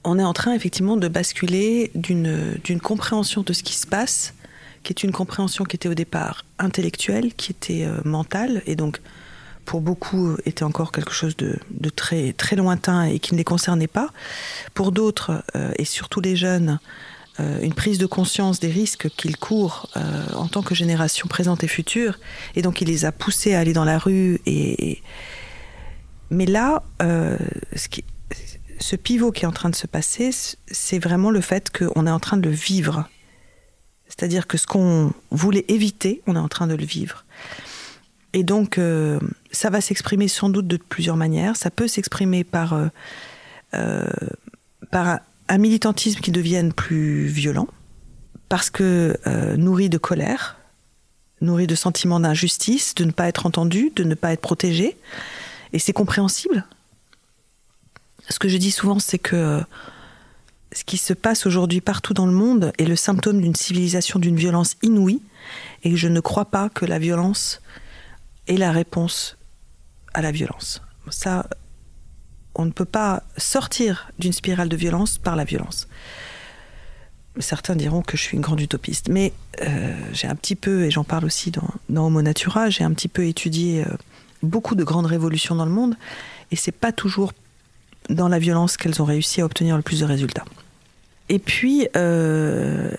On est en train effectivement de basculer d'une compréhension de ce qui se passe qui est une compréhension qui était au départ intellectuelle, qui était euh, mentale, et donc pour beaucoup était encore quelque chose de, très, très lointain et qui ne les concernait pas. Pour d'autres, euh, et surtout les jeunes, euh, une prise de conscience des risques qu'ils courent en tant que génération présente et future, et donc il les a poussés à aller dans la rue. Et, Mais là, ce, qui, ce pivot qui est en train de se passer, c'est vraiment le fait qu'on est en train de le vivre c'est-à-dire que ce qu'on voulait éviter, on est en train de le vivre. Et donc, euh, ça va s'exprimer sans doute de plusieurs manières. Ça peut s'exprimer par, euh, euh, par un, militantisme qui devienne plus violent, parce que nourri de colère, nourri de sentiments d'injustice, de ne pas être entendu, de ne pas être protégé. Et c'est compréhensible. Ce que je dis souvent, c'est que ce qui se passe aujourd'hui partout dans le monde est le symptôme d'une civilisation d'une violence inouïe. Et je ne crois pas que la violence est la réponse à la violence. Ça, on ne peut pas sortir d'une spirale de violence par la violence. Certains diront que je suis une grande utopiste, mais euh, j'ai un petit peu, et j'en parle aussi dans, Homo Natura, j'ai un petit peu étudié euh, beaucoup de grandes révolutions dans le monde, et c'est pas toujours dans la violence qu'elles ont réussi à obtenir le plus de résultats. Et puis, euh,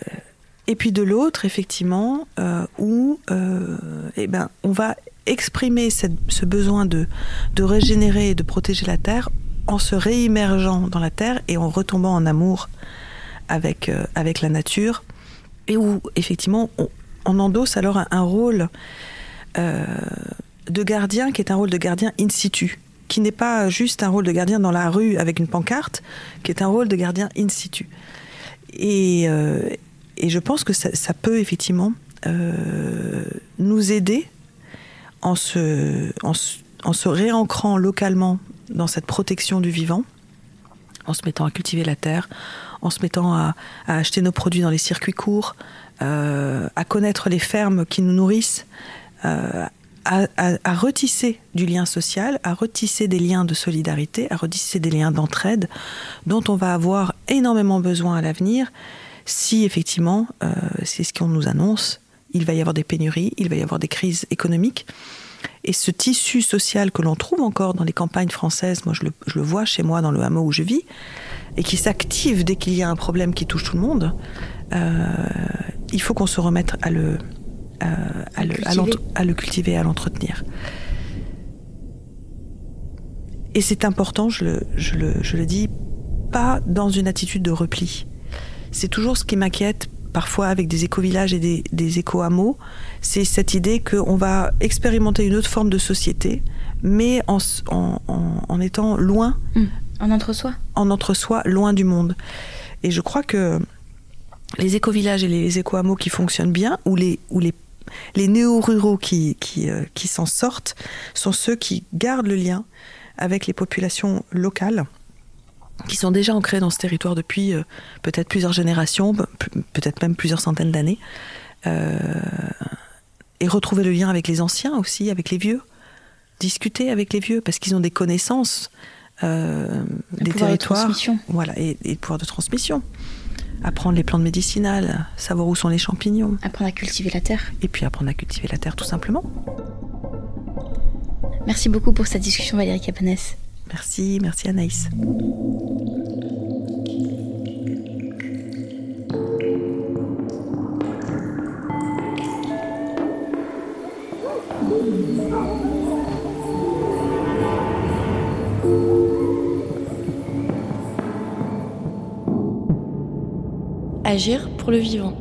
et puis de l'autre, effectivement, euh, où euh, eh ben, on va exprimer ce besoin de, de régénérer et de protéger la Terre en se réimmergeant dans la Terre et en retombant en amour avec, euh, avec la nature, et où, effectivement, on, endosse alors un, rôle de gardien qui est un rôle de gardien in situ qui n'est pas juste un rôle de gardien dans la rue avec une pancarte, qui est un rôle de gardien in situ. Et, et je pense que ça, peut effectivement euh, nous aider en se, réancrant localement dans cette protection du vivant, en se mettant à cultiver la terre, en se mettant à, acheter nos produits dans les circuits courts, euh, à connaître les fermes qui nous nourrissent, euh, à, retisser du lien social, à retisser des liens de solidarité, à retisser des liens d'entraide dont on va avoir énormément besoin à l'avenir si effectivement, euh, c'est ce qu'on nous annonce, il va y avoir des pénuries, il va y avoir des crises économiques. Et ce tissu social que l'on trouve encore dans les campagnes françaises, moi je le, je le, vois chez moi dans le hameau où je vis, et qui s'active dès qu'il y a un problème qui touche tout le monde, euh, il faut qu'on se remette à le, euh, à, le, à, le, cultiver, à l'entretenir. Et c'est important, je le, je, le, je le dis, pas dans une attitude de repli. C'est toujours ce qui m'inquiète parfois avec des éco-villages et des, des éco-hameaux, c'est cette idée qu'on va expérimenter une autre forme de société, mais en, en, étant loin. Mmh. En entre-soi? En entre-soi, loin du monde. Et je crois que les éco-villages et les éco-hameaux qui fonctionnent bien, ou les, ou les les néo-ruraux qui, qui, euh, qui s'en sortent sont ceux qui gardent le lien avec les populations locales qui sont déjà ancrées dans ce territoire depuis euh, peut-être plusieurs générations, peut-être même plusieurs centaines d'années, euh, et retrouver le lien avec les anciens aussi, avec les vieux, discuter avec les vieux parce qu'ils ont des connaissances euh, des territoires, de voilà, et, et pouvoir de transmission apprendre les plantes médicinales, savoir où sont les champignons. Apprendre à cultiver la terre. Et puis apprendre à cultiver la terre tout simplement. Merci beaucoup pour cette discussion Valérie Capanès. Merci, merci Anaïs. Agir pour le vivant.